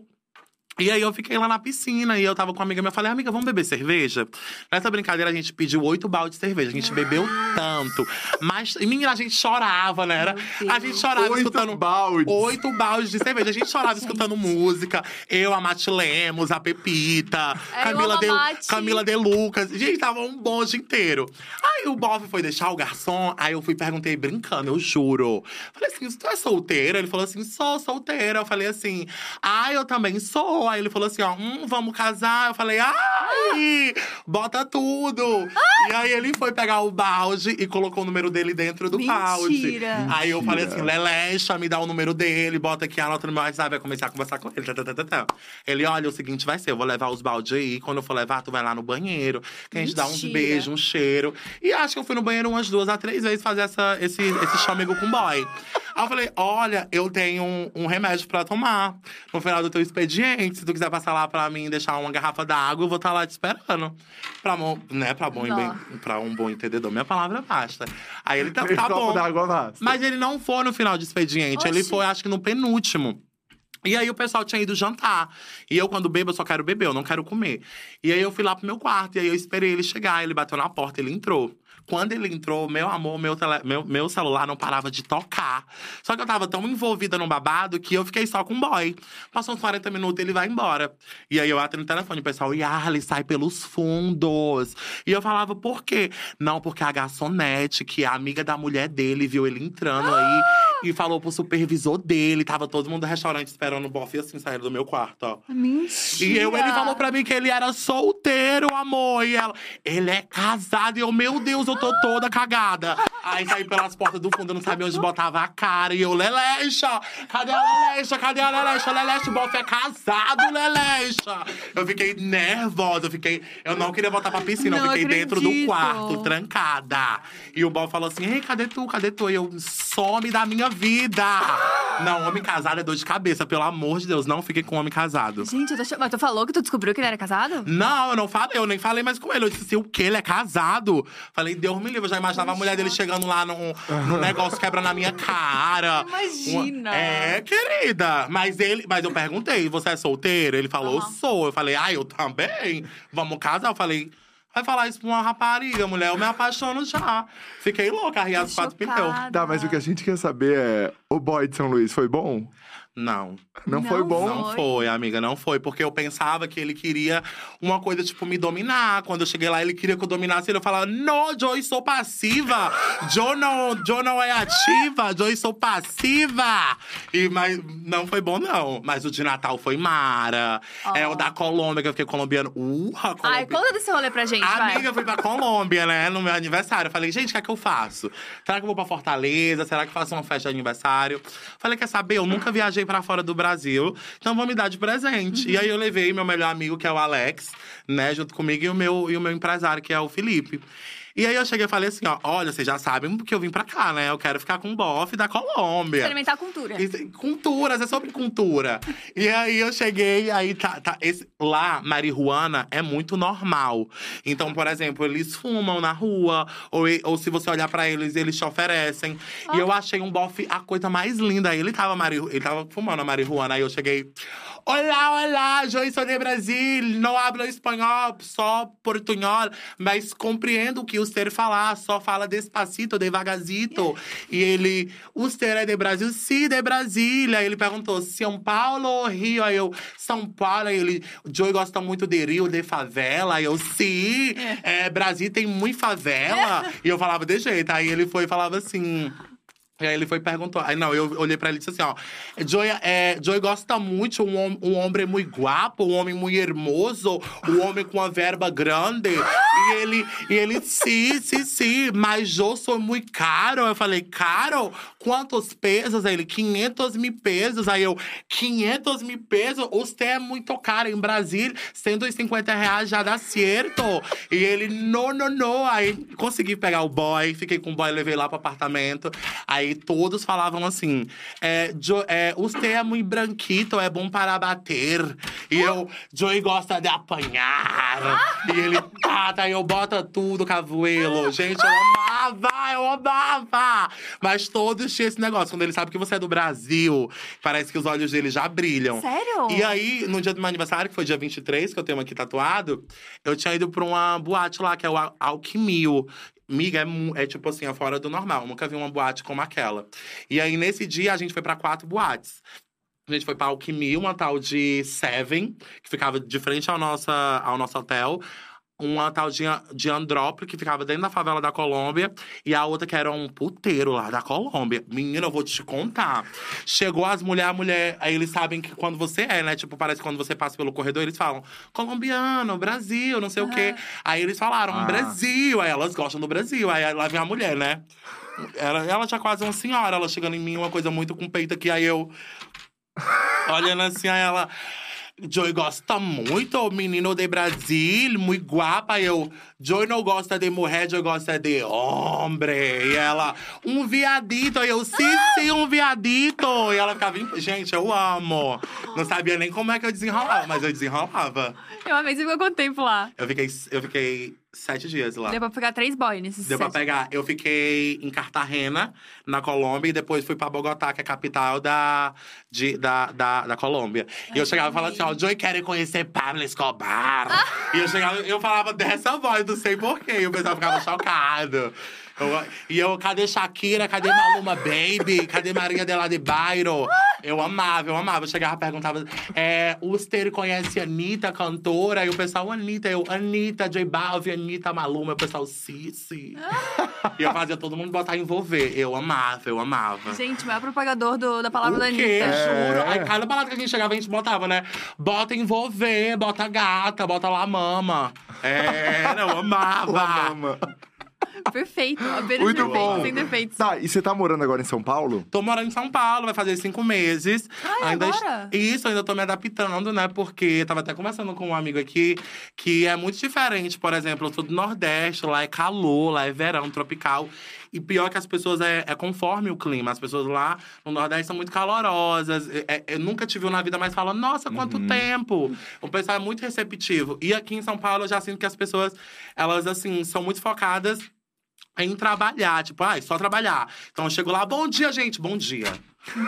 E aí eu fiquei lá na piscina e eu tava com uma amiga minha. Eu falei, amiga, vamos beber cerveja? Nessa brincadeira, a gente pediu oito baldes de cerveja. A gente bebeu tanto. Mas, e, menina, a gente chorava, né? Era, a gente chorava Oito escutando. baldes. Oito baldes de cerveja. A gente chorava escutando música. Eu, a Mati Lemos, a Pepita, É, Camila, de. Camila de Lucas. Gente, tava um bonde inteiro. Aí o bofe foi deixar o garçom. Aí eu fui perguntei, brincando, eu juro. Falei assim: tu é solteira? Ele falou assim: sou solteira. Eu falei assim: ah, eu também sou. Aí ele falou assim: ó, hum, vamos casar. Eu falei: ai, bota tudo. E aí ele foi pegar o balde e colocou o número dele dentro do balde. Mentira. Aí eu falei assim: Mentira. Lelecha, me dá o número dele, bota aqui, anota no meu WhatsApp, vai começar a conversar com ele. tá, tá, tá. Ele, olha, o seguinte vai ser: eu vou levar os baldes aí. Quando eu for levar, tu vai lá no banheiro, que a gente dá uns Mentira. beijos, um cheiro. E acho que eu fui no banheiro umas duas a três vezes fazer essa, esse, esse chamego com boy. Aí eu falei: olha, eu tenho um, um remédio pra tomar no final do teu expediente. Se tu quiser passar lá pra mim e deixar uma garrafa d'água, eu vou estar lá te esperando. Pra, né, pra, bom, bem, pra um bom entendedor, minha palavra basta. Aí ele tá, tá bom. basta. Mas ele não foi no final de expediente, ele Oxi. foi, acho que no penúltimo. E aí o pessoal tinha ido jantar. E eu, quando bebo, eu só quero beber, eu não quero comer. E aí eu fui lá pro meu quarto, e aí eu esperei ele chegar, ele bateu na porta, ele entrou. Quando ele entrou, meu amor, meu, tele- meu, meu celular não parava de tocar. Só que eu tava tão envolvida no babado que eu fiquei só com o boy. Passou uns 40 minutos ele vai embora. E aí eu atendo o telefone, o pessoal, Yarley, sai pelos fundos. E eu falava, por quê? Não, porque a garçonete, que é amiga da mulher dele, viu ele entrando aí. E falou pro supervisor dele. Tava todo mundo no restaurante esperando o bofe assim, saindo do meu quarto, ó. Mentira. E eu, ele falou pra mim que ele era solteiro, amor. E ela, ele é casado. E eu, meu Deus, eu tô toda cagada. Aí saí pelas portas do fundo, eu não sabia onde botava a cara. E eu, Lelecha, cadê a Lelecha? Cadê a Lelecha? Lelecha, o bofe é casado, Lelecha. Eu fiquei nervosa, eu fiquei… Eu não queria voltar pra piscina, Não eu fiquei dentro do acredito. quarto, trancada. E o bofe falou assim, ei, cadê tu? Cadê tu? E eu, some da minha vida. Não, homem casado é dor de cabeça, pelo amor de Deus. Não fiquem com homem casado. Gente, eu tô. Mas tu falou que tu descobriu que ele era casado? Não, eu não falei, eu nem falei mais com ele. Eu disse assim, o quê? Ele é casado? Falei, Deus me livre, eu já imaginava a mulher dele chegando lá num, num negócio quebra na minha cara. Imagina. Uma- É, querida. Mas ele, mas eu perguntei, você é solteiro? Ele falou, Aham. sou. Eu falei, ah, eu também. Vamos casar? Eu falei. Vai falar isso pra uma rapariga, mulher. Eu me apaixono já. Fiquei louca, arriado quatro pneus. Tá, mas o que a gente quer saber é: o boy de São Luís foi bom? Não. Não, Não foi bom? Não Foi. amiga, não foi. Porque eu pensava que ele queria uma coisa, tipo, me dominar. Quando eu cheguei lá, ele queria que eu dominasse ele. Eu falava, não, Joy, sou passiva. Joy não, Joy não é ativa. Joy, sou passiva. E, mas não foi bom, não. Mas o de Natal foi mara. É o da Colômbia, que eu fiquei colombiano. Uh, a Colômbia. Ai, conta desse rolê pra gente, vai. Amiga, eu fui pra Colômbia, né? No meu aniversário. Eu falei, gente, o que é que eu faço? Será que eu vou pra Fortaleza? Será que eu faço uma festa de aniversário? Falei, quer saber? Eu nunca viajei pra fora do Brasil, então vou me dar de presente. E aí eu levei meu melhor amigo, que é o Alex, né, junto comigo, e o meu, e o meu empresário, que é o Felipe. E aí eu cheguei e falei assim: ó, olha, vocês já sabem que eu vim pra cá, né? Eu quero ficar com o bofe da Colômbia. Experimentar cultura. Isso- Culturas, é sobre cultura. e aí eu cheguei, aí tá. tá esse- lá, marihuana é muito normal. Então, por exemplo, eles fumam na rua, ou, e- ou se você olhar pra eles, eles te oferecem. E eu achei um bofe a coisa mais linda. Aí ele tava, marihu ele tava fumando a marihuana. Aí eu cheguei. Olá, olá, eu sou de Brasil, não hablo espanhol, só portunhol, mas compreendo o você falar, só fala despacito, devagarcito. E ele, você é de Brasil? Sim, de Brasília. Ele perguntou, São Paulo ou Rio? Aí eu, São Paulo. Aí ele, Joey gosta muito de Rio, de favela. Aí eu, sim, é, Brasil tem muito favela. E eu falava de jeito. Aí ele foi e falava assim… E aí ele foi e perguntou. Aí não, eu olhei pra ele e disse assim: ó. Joy, é, Joy gosta muito, um, um homem muito guapo, um homem muito hermoso, um homem com uma verba grande. E ele, e ele, sim, sim, sim, mas eu sou muito caro. Eu falei, caro? Quantos pesos? Aí ele, 500 mil pesos. Aí eu, 500 mil pesos? Você é muito caro. Em Brasília, 150 reais já dá certo. E ele, não, não, não. Aí consegui pegar o boy, fiquei com o boy, levei lá pro apartamento. Aí todos falavam assim: é, jo, é, você é muito branquito, é bom para bater. E eu, Joey gosta de apanhar. E ele, tá, tá, eu bota tudo, cavuelo. Gente, eu amava, eu amava. Mas todos tinham esse negócio. Quando ele sabe que você é do Brasil, parece que os olhos dele já brilham. Sério? E aí, no dia do meu aniversário, que foi dia 23, que eu tenho aqui tatuado, eu tinha ido pra uma boate lá, que é o Al- Alquimio. Miga, é, é tipo assim, é fora do normal. Nunca vi uma boate como aquela. E aí, nesse dia, a gente foi pra quatro boates. A gente foi pra Alquimia, uma tal de Seven, que ficava de frente ao, nossa, ao nosso hotel. Uma tal de, de Andrópolis, que ficava dentro da favela da Colômbia. E a outra que era um puteiro lá da Colômbia. Menina, eu vou te contar. Chegou as mulheres, a mulher… Aí eles sabem que quando você é, né? Tipo, parece que quando você passa pelo corredor, eles falam… Colombiano, Brasil, não sei o quê. Aí eles falaram, Ah. Brasil. Aí elas gostam do Brasil. Aí lá vem a mulher, né? Ela, ela já quase uma senhora. Ela chegando em mim, uma coisa muito com peito aqui. Aí eu… Olhando assim, aí ela. Joy gosta muito, menino de Brasil, muito guapa. Eu, Joy não gosta de mulher, Joy gosta de homem. E ela, um viadito. Eu, sim, sim, um viadito. E ela ficava, gente, eu amo. Não sabia nem como é que eu desenrolava, mas eu desenrolava. Eu amei, você ficou quanto tempo lá? Eu fiquei, eu fiquei sete dias lá. Deu pra pegar três boys nesses Deu pra sete. pegar. Eu fiquei em Cartagena, na Colômbia, e depois fui pra Bogotá, que é a capital da, de, da, da, da Colômbia. E eu chegava e falava assim: ó, Joey quer conhecer Pablo Escobar. E eu chegava, eu falava dessa voz, não sei porquê. E o pessoal ficava chocado. Eu- e eu, cadê Shakira? Cadê Maluma Baby? Cadê Maria de lá de Bairro? Eu amava, eu amava. Eu chegava e perguntava: é, o Ster conhece a Anitta, cantora? E o pessoal, Anitta, eu, Anitta, J Balvin, Anitta Maluma. E o pessoal, sim. e eu fazia todo mundo botar envolver. Eu amava, eu amava. Gente, o maior propagador do- da palavra da O quê? Anitta. Juro. É. Aí cada balada que a gente chegava, a gente botava, né? Bota envolver, bota gata, bota lá mama. Era, eu amava. Perfeito. Apenas Muito perfeito, bom. sem defeitos. Tá, e você tá morando agora em São Paulo? Tô morando em São Paulo, vai fazer cinco meses. Ai, ainda agora? Isso, ainda tô me adaptando, né? Porque eu tava até conversando com um amigo aqui que é muito diferente. Por exemplo, eu sou do Nordeste, lá é calor, lá é verão, tropical. E pior que as pessoas é, é conforme o clima. As pessoas lá no Nordeste são muito calorosas. É- é- eu nunca tive um na vida, mas falam, nossa, quanto tempo! O pessoal é muito receptivo. E aqui em São Paulo eu já sinto que as pessoas, elas assim, são muito focadas em trabalhar, tipo, ai, só trabalhar. Então eu chego lá, bom dia, gente, bom dia.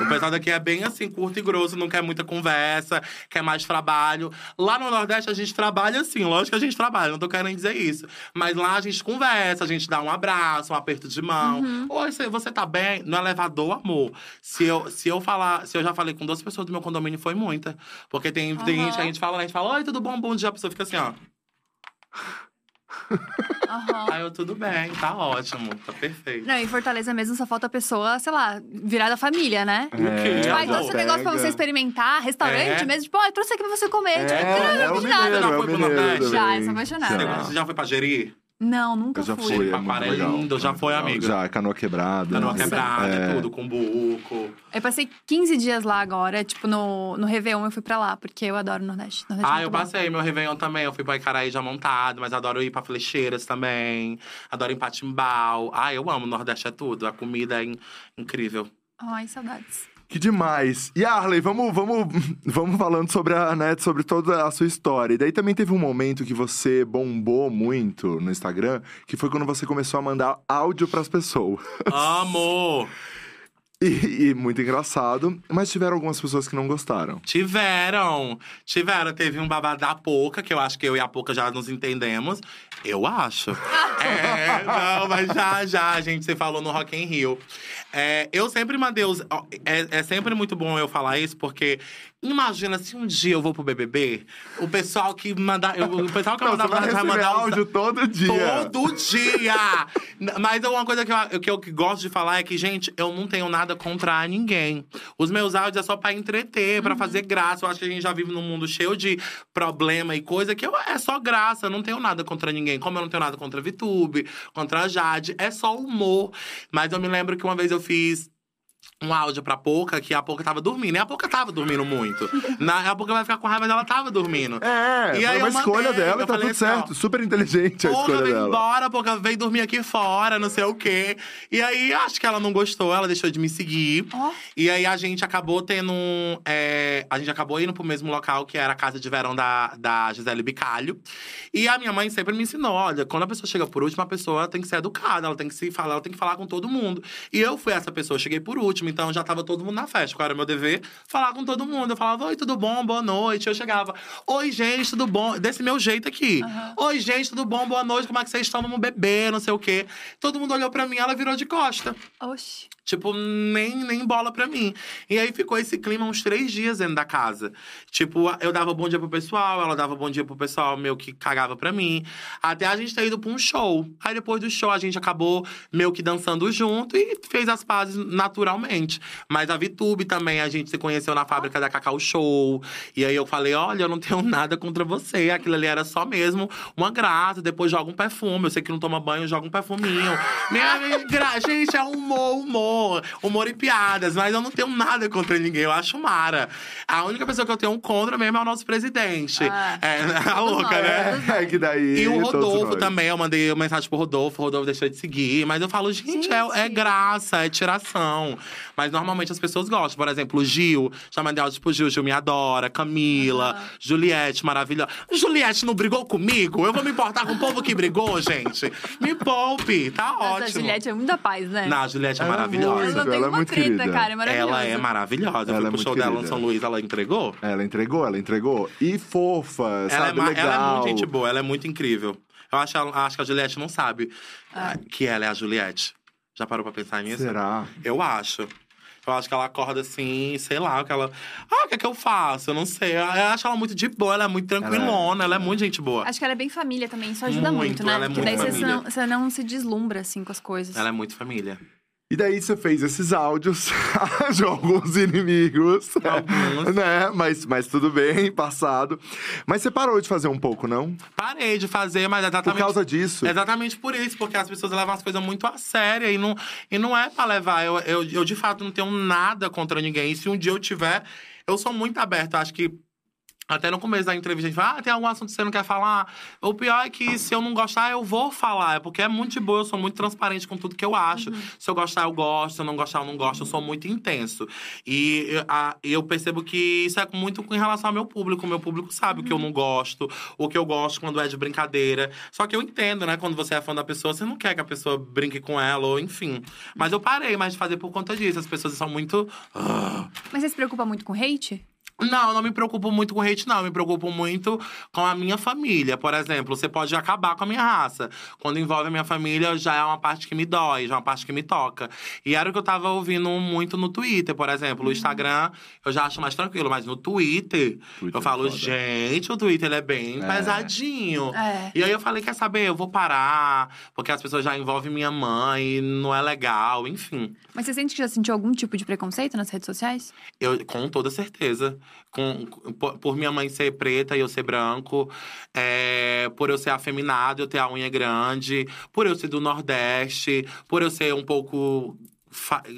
O pessoal daqui é bem assim, curto e grosso, não quer muita conversa, quer mais trabalho. Lá no Nordeste a gente trabalha assim, lógico que a gente trabalha, não tô querendo dizer isso. Mas lá a gente conversa, a gente dá um abraço, um aperto de mão. Oi, você, você tá bem? No elevador, amor. Se eu, se eu falar, se eu já falei com duas pessoas do meu condomínio, foi muita. Porque tem, tem Aham. gente que a gente fala, né, a gente fala, oi, tudo bom, bom dia, a pessoa fica assim, ó. Aham. Aí eu, tudo bem, tá ótimo, tá perfeito. Não, em Fortaleza mesmo só falta a pessoa, sei lá, virar da família, né? Quê? Tipo, É, ai, trouxe um negócio pra você experimentar, restaurante É. mesmo. Tipo, ai, trouxe aqui pra você comer. tipo, É, caramba, é o de nada. mineiro, Já é o foi pro mineiro Nordeste? Já, sou apaixonada. Já. Você já foi pra Jeri? Não, nunca Eu já fui. fui, é é legal. lindo, já foi, legal. amigo? Já, canoa quebrada. Canoa Nossa. quebrada, É. tudo, com buco. Eu passei 15 dias lá agora, tipo, no, no Réveillon eu fui pra lá, porque eu adoro o Nordeste. Nordeste é Ah, eu bom. passei meu Réveillon também. Eu fui pra Icaraí já montado, mas adoro ir pra Flecheiras também. Adoro ir pra Timbal. Ah, eu amo, o Nordeste é tudo. A comida é in- incrível. Ai, saudades. Que demais. E Arley, vamos, vamos, vamos falando sobre a net, sobre toda a sua história. E daí também teve um momento que você bombou muito no Instagram, que foi quando você começou a mandar áudio pras pessoas. Amo! E, e muito engraçado, mas tiveram algumas pessoas que não gostaram. Tiveram. Tiveram. Teve um babado da Poca, que eu acho que eu e a Poca já nos entendemos. Eu acho. é, não, mas já, já, a gente se falou no Rock in Rio. É, eu sempre mandei os. É, é sempre muito bom eu falar isso, porque imagina se um dia eu vou pro BBB, o pessoal que manda, eu- o pessoal que mandar você vai receber mandar os- áudio todo dia. Todo dia! Mas uma coisa que eu, que eu gosto de falar é que, gente, eu não tenho nada contra ninguém. Os meus áudios é só pra entreter, pra fazer graça. Eu acho que a gente já vive num mundo cheio de problema e coisa que eu, é só graça. Eu não tenho nada contra ninguém. Como eu não tenho nada contra a VTube, contra a Jade. É só humor. Mas eu me lembro que uma vez eu fiz um áudio pra Poca, que a Poca tava dormindo. E a Poca tava dormindo muito. Na, a Poca vai ficar com raiva, mas ela tava dormindo. É, E foi aí uma eu escolha mandei, dela e tá tudo assim, ó, certo. Super inteligente a escolha vem dela. embora, porra, vem dormir aqui fora, não sei o quê. E aí, acho que ela não gostou, ela deixou de me seguir. Ó. E aí, a gente acabou tendo… um, é, a gente acabou indo pro mesmo local, que era a casa de verão da, da Gisele Bicalho. E a minha mãe sempre me ensinou, olha, quando a pessoa chega por último, a pessoa tem que ser educada. Ela tem que se falar, ela tem que falar com todo mundo. E eu fui essa pessoa, cheguei por último. Então, já tava todo mundo na festa. Qual era o meu dever? Falar com todo mundo. Eu falava, oi, tudo bom? Boa noite. Eu chegava, oi, gente, tudo bom? Desse meu jeito aqui. Aham. Oi, gente, tudo bom? Boa noite, como é que vocês estão? Vamos beber, não sei o quê. Todo mundo olhou pra mim, ela virou de costa. Oxi. Tipo, nem, nem bola pra mim. E aí ficou esse clima uns três dias dentro da casa. Tipo, eu dava bom dia pro pessoal, ela dava bom dia pro pessoal meio que cagava pra mim. Até a gente ter ido pra um show. Aí depois do show a gente acabou meio que dançando junto e fez as pazes naturalmente. Mas a VTube também, a gente se conheceu na fábrica da Cacau Show. E aí eu falei: olha, eu não tenho nada contra você. Aquilo ali era só mesmo uma graça. Depois joga um perfume. Eu sei que não toma banho, joga um perfuminho. Minha gra- gente, é humor, humor. Humor e piadas. Mas eu não tenho nada contra ninguém. Eu acho mara. A única pessoa que eu tenho um contra mesmo é o nosso presidente. Ah, é, a louca, nós, né? É, que daí. E o Rodolfo também, eu mandei uma mensagem pro Rodolfo, o Rodolfo deixou de seguir. Mas eu falo, gente, é- É, Gente. graça, é tiração. Mas normalmente as pessoas gostam. Por exemplo, o Gil, já mandei áudio pro Gil, Gil me adora. Camila. Juliette, maravilhosa. Juliette não brigou comigo? Eu vou me importar com o povo que brigou, gente? Me poupe, tá Nossa, a ótimo. Juliette é muito da paz, né? Não, a Juliette é é maravilhosa. muito, Ela ela é uma muito treta, querida. cara. É maravilhosa. Ela é maravilhosa. Eu Ela fui é pro show dela no. São Luís, ela entregou. Ela entregou, ela entregou. E fofa, Ela é, sabe? ma- Legal. ela é muito gente boa, ela é muito incrível. Eu acho, acho que a Juliette não sabe Ah. que ela é a Juliette. Já parou pra pensar nisso? Será? Eu acho. Eu acho que ela acorda assim, sei lá, que ela. Ah, o que é que eu faço? Eu não sei. Eu acho ela muito de boa, ela é muito tranquilona, ela é, muito gente boa. Acho que ela é bem família também, isso ajuda Muito, muito, né? ela é Porque muito daí você família. não, você não se deslumbra, assim, com as coisas. Ela é muito família. E daí você fez esses áudios de alguns inimigos. Alguns. né? Mas, mas tudo bem, passado. Mas você parou de fazer um pouco, não? Parei de fazer, mas Por exatamente. causa disso. Exatamente por isso, porque as pessoas levam as coisas muito a sério e não, e não é pra levar. Eu, eu, eu, de fato, não tenho nada contra ninguém. E se um dia eu tiver, eu sou muito aberto. Acho que. Até no começo da entrevista, a gente fala, ah, tem algum assunto que você não quer falar? O pior é que se eu não gostar, eu vou falar. É porque é muito de boa, eu sou muito transparente com tudo que eu acho. Se eu gostar, eu gosto. Se eu não gostar, eu não gosto. Eu sou muito intenso. E eu, a- eu percebo que isso é muito com relação ao meu público. O meu público sabe o que eu não gosto, o que eu gosto quando é de brincadeira. Só que eu entendo, né? Quando você é fã da pessoa, você não quer que a pessoa brinque com ela, ou enfim. Mas eu parei mais de fazer por conta disso. As pessoas são muito. "Ah". Mas você se preocupa muito com hate? Não, eu não me preocupo muito com hate, não. Eu me preocupo muito com a minha família. Por exemplo, você pode acabar com a minha raça. Quando envolve a minha família, já é uma parte que me dói, já é uma parte que me toca. E era o que eu tava ouvindo muito no Twitter, por exemplo. O Instagram eu já acho mais tranquilo, mas no Twitter, Twitter eu é falo, foda. gente, o Twitter ele é bem É. pesadinho. É. E aí eu falei, quer saber? Eu vou parar, porque as pessoas já envolvem minha mãe, não é legal, enfim. Mas você sente que já sentiu algum tipo de preconceito nas redes sociais? Eu, com toda certeza. Com, por, por minha mãe ser preta e eu ser branco, é, por eu ser afeminado, eu ter a unha grande, por eu ser do Nordeste, por eu ser um pouco.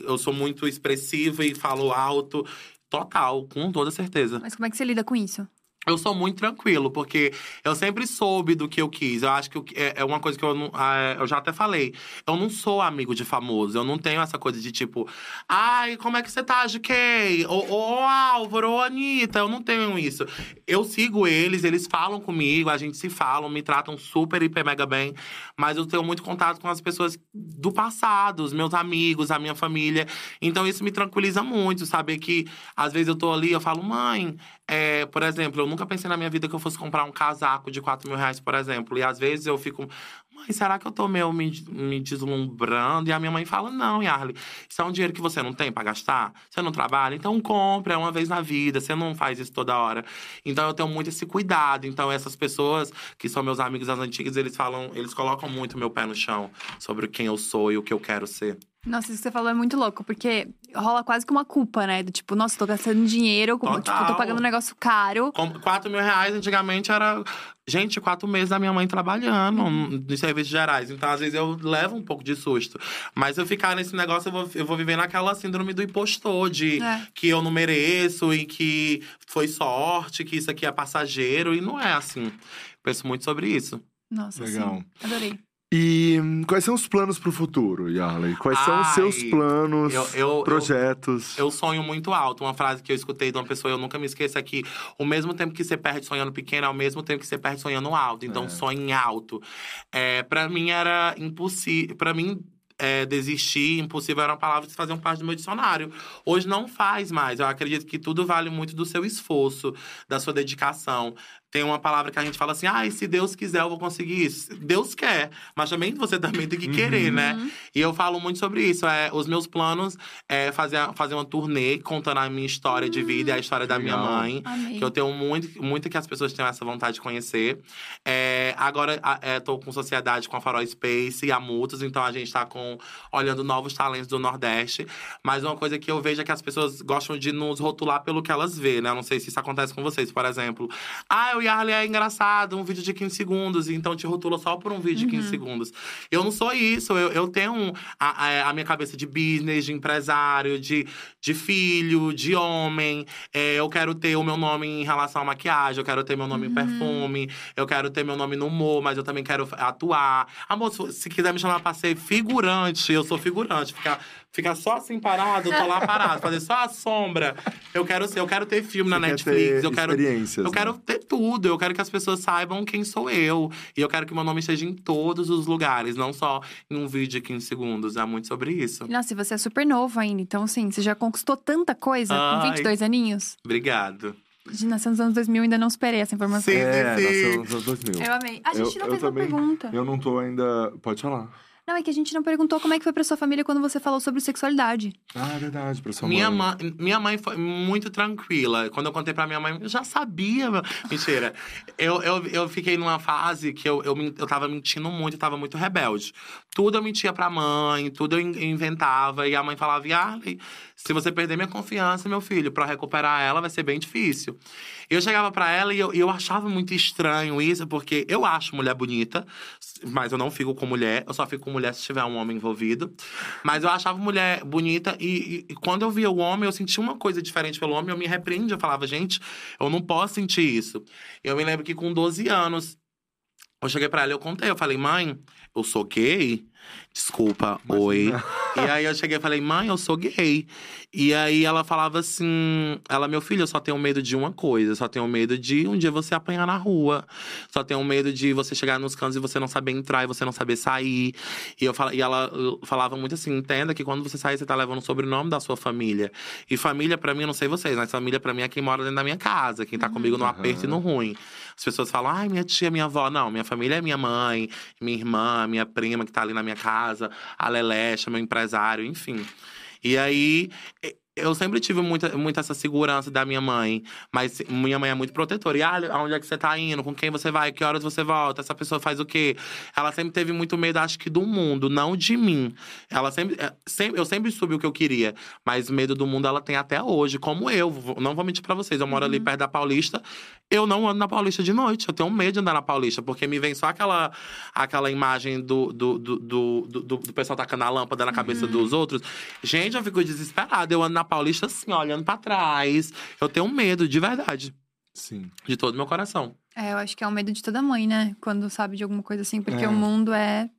Eu sou muito expressiva e falo alto. Total, com toda certeza. Mas como é que você lida com isso? Eu sou muito tranquilo, porque eu sempre soube do que eu quis. Eu acho que é é uma coisa que eu não. ah, Eu já até falei. Eu não sou amigo de famoso. Eu não tenho essa coisa de tipo, ai, como é que você tá, GK? Ô, ô Álvaro, ô Anitta. Eu não tenho isso. Eu sigo eles, eles falam comigo, a gente se fala, me tratam super, hiper, mega bem. Mas eu tenho muito contato com as pessoas do passado, os meus amigos, a minha família. Então isso me tranquiliza muito, saber que às vezes eu tô ali, eu falo, mãe, é, por exemplo, eu nunca pensei na minha vida que eu fosse comprar um casaco de 4 mil reais, por exemplo. E às vezes eu fico, mãe, será que eu tô meio me, me deslumbrando? E a minha mãe fala, não, Yarly, isso é um dinheiro que você não tem pra gastar? Você não trabalha? Então compra, é uma vez na vida, você não faz isso toda hora. Então eu tenho muito esse cuidado. Então essas pessoas que são meus amigos das antigas, eles falam, eles colocam muito meu pé no chão sobre quem eu sou e o que eu quero ser. Nossa, isso que você falou é muito louco, porque rola quase que uma culpa, né? Do tipo, nossa, tô gastando dinheiro, como, tipo, tô pagando um negócio caro. Com 4 mil reais, antigamente era. Gente, quatro meses da minha mãe trabalhando nos serviços gerais. Então, às vezes, eu levo um pouco de susto. Mas se eu ficar nesse negócio, eu vou, eu vou viver naquela síndrome do impostor, de É. que eu não mereço e que foi sorte, que isso aqui é passageiro. E não é assim. Penso muito sobre isso. Nossa, Legal. sim. Adorei. E quais são os planos pro futuro, Yarley? Quais são os Ai, seus planos, eu- eu- projetos? Eu sonho muito alto. Uma frase que eu escutei de uma pessoa, eu nunca me esqueço, é que o mesmo tempo que você perde sonhando pequeno, é o mesmo tempo que você perde sonhando alto. Então, É. sonhe alto. É, para mim era impossível. Para mim. é, desistir, impossível eram palavras que faziam parte do meu dicionário. Hoje não faz mais. Eu acredito que tudo vale muito do seu esforço, da sua dedicação. Tem uma palavra que a gente fala assim: ah, se Deus quiser, eu vou conseguir isso. Deus quer, mas também você também tem que querer, né? E eu falo muito sobre isso. É, os meus planos é fazer, fazer uma turnê contando a minha história de vida e a história da minha legal. mãe. Amei. Que eu tenho muito, muito que as pessoas tenham essa vontade de conhecer. É, agora, a- é, tô com sociedade com a Farol Space e a Mutus, então a gente tá com, olhando novos talentos do Nordeste. Mas uma coisa que eu vejo é que as pessoas gostam de nos rotular pelo que elas vê, né? Eu não sei se isso acontece com vocês, por exemplo. Ah, o Yarley é engraçado, um vídeo de 15 segundos, então te rotula só por um vídeo de 15 segundos. Eu não sou isso, eu, eu tenho um- a, a- minha cabeça de business, de empresário, de, de filho, de homem. É, eu quero ter o meu nome em relação à maquiagem, eu quero ter meu nome em perfume, eu quero ter meu nome no humor, mas eu também quero atuar. Amor, se, se quiser me chamar pra ser figurante, eu sou figurante. Ficar, ficar só assim parado, eu tô lá parado, fazer só a sombra. Eu quero ser, eu quero ter filme na Você quer Netflix, ter eu quero. experiências, Eu quero né? ter tudo, eu quero que as pessoas saibam quem sou eu. E eu quero que meu nome esteja em todos os lugares, não só em um vídeo de 15 segundos. É muito sobre isso. Nossa, e você é super novo ainda, então assim, você já conquistou tanta coisa com Ai. 22 aninhos. Obrigado. De nasceu nos anos 2000, ainda não superei essa informação. Sim. É, sim. nasceu nos anos 2000. Eu amei. A gente Eu- não eu fez também- uma pergunta. Eu não tô ainda. Pode falar. Não, é que a gente não perguntou como é que foi pra sua família quando você falou sobre sexualidade. Ah, é verdade, pra sua Minha mãe. mãe, minha mãe foi muito tranquila. Quando eu contei pra minha mãe, eu já sabia. meu- Mentira. eu, eu, eu fiquei numa fase que eu, eu, eu tava mentindo muito, eu tava muito rebelde. Tudo eu mentia pra mãe, tudo eu in- inventava. E a mãe falava, Yarley, se você perder minha confiança, meu filho, pra recuperar ela vai ser bem difícil. Eu chegava pra ela e eu, eu achava muito estranho isso, porque eu acho mulher bonita, mas eu não fico com mulher. Eu só fico com mulher se tiver um homem envolvido. Mas eu achava mulher bonita e, e- e quando eu via o homem, eu sentia uma coisa diferente pelo homem. Eu me repreendia, eu falava, gente, eu não posso sentir isso. Eu me lembro que com 12 anos, eu cheguei pra ela e eu contei. Eu falei, mãe, eu sou gay? Desculpa, oi. E aí eu cheguei e falei, mãe, eu sou gay. E aí ela falava assim: ela, meu filho, eu só tenho medo de uma coisa, só tenho medo de um dia você apanhar na rua. Só tenho medo de você chegar nos cantos e você não saber entrar e você não saber sair. E, eu e ela falava muito assim: entenda que quando você sair, você tá levando o sobrenome da sua família. E família, pra mim, eu não sei vocês, mas família pra mim é quem mora dentro da minha casa, quem tá comigo no aperto e no ruim. As pessoas falam, ai, minha tia, minha avó. Não, minha família é minha mãe, minha irmã, minha prima que tá ali na minha casa, a Lelecha, meu empresário, enfim. E aí, eu sempre tive muita, muita essa segurança da minha mãe. Mas minha mãe é muito protetora. E, ah, aonde é que você tá indo? Com quem você vai? Que horas você volta? Essa pessoa faz o quê? Ela sempre teve muito medo, acho que, do mundo, não de mim. Ela sempre, é, sempre. Eu sempre soube o que eu queria. Mas medo do mundo ela tem até hoje, como eu. Não vou mentir pra vocês. Eu moro ali perto da Paulista. Eu não ando na Paulista de noite. Eu tenho medo de andar na Paulista, porque me vem só aquela, aquela imagem do, do, do, do, do, do- pessoal tacando a lâmpada na cabeça dos outros. Gente, eu fico desesperada. Eu ando na Paulista assim, ó, olhando pra trás. Eu tenho medo, de verdade. Sim. De todo meu coração. É, eu acho que é o medo de toda mãe, né? Quando sabe de alguma coisa assim, porque É. o mundo é.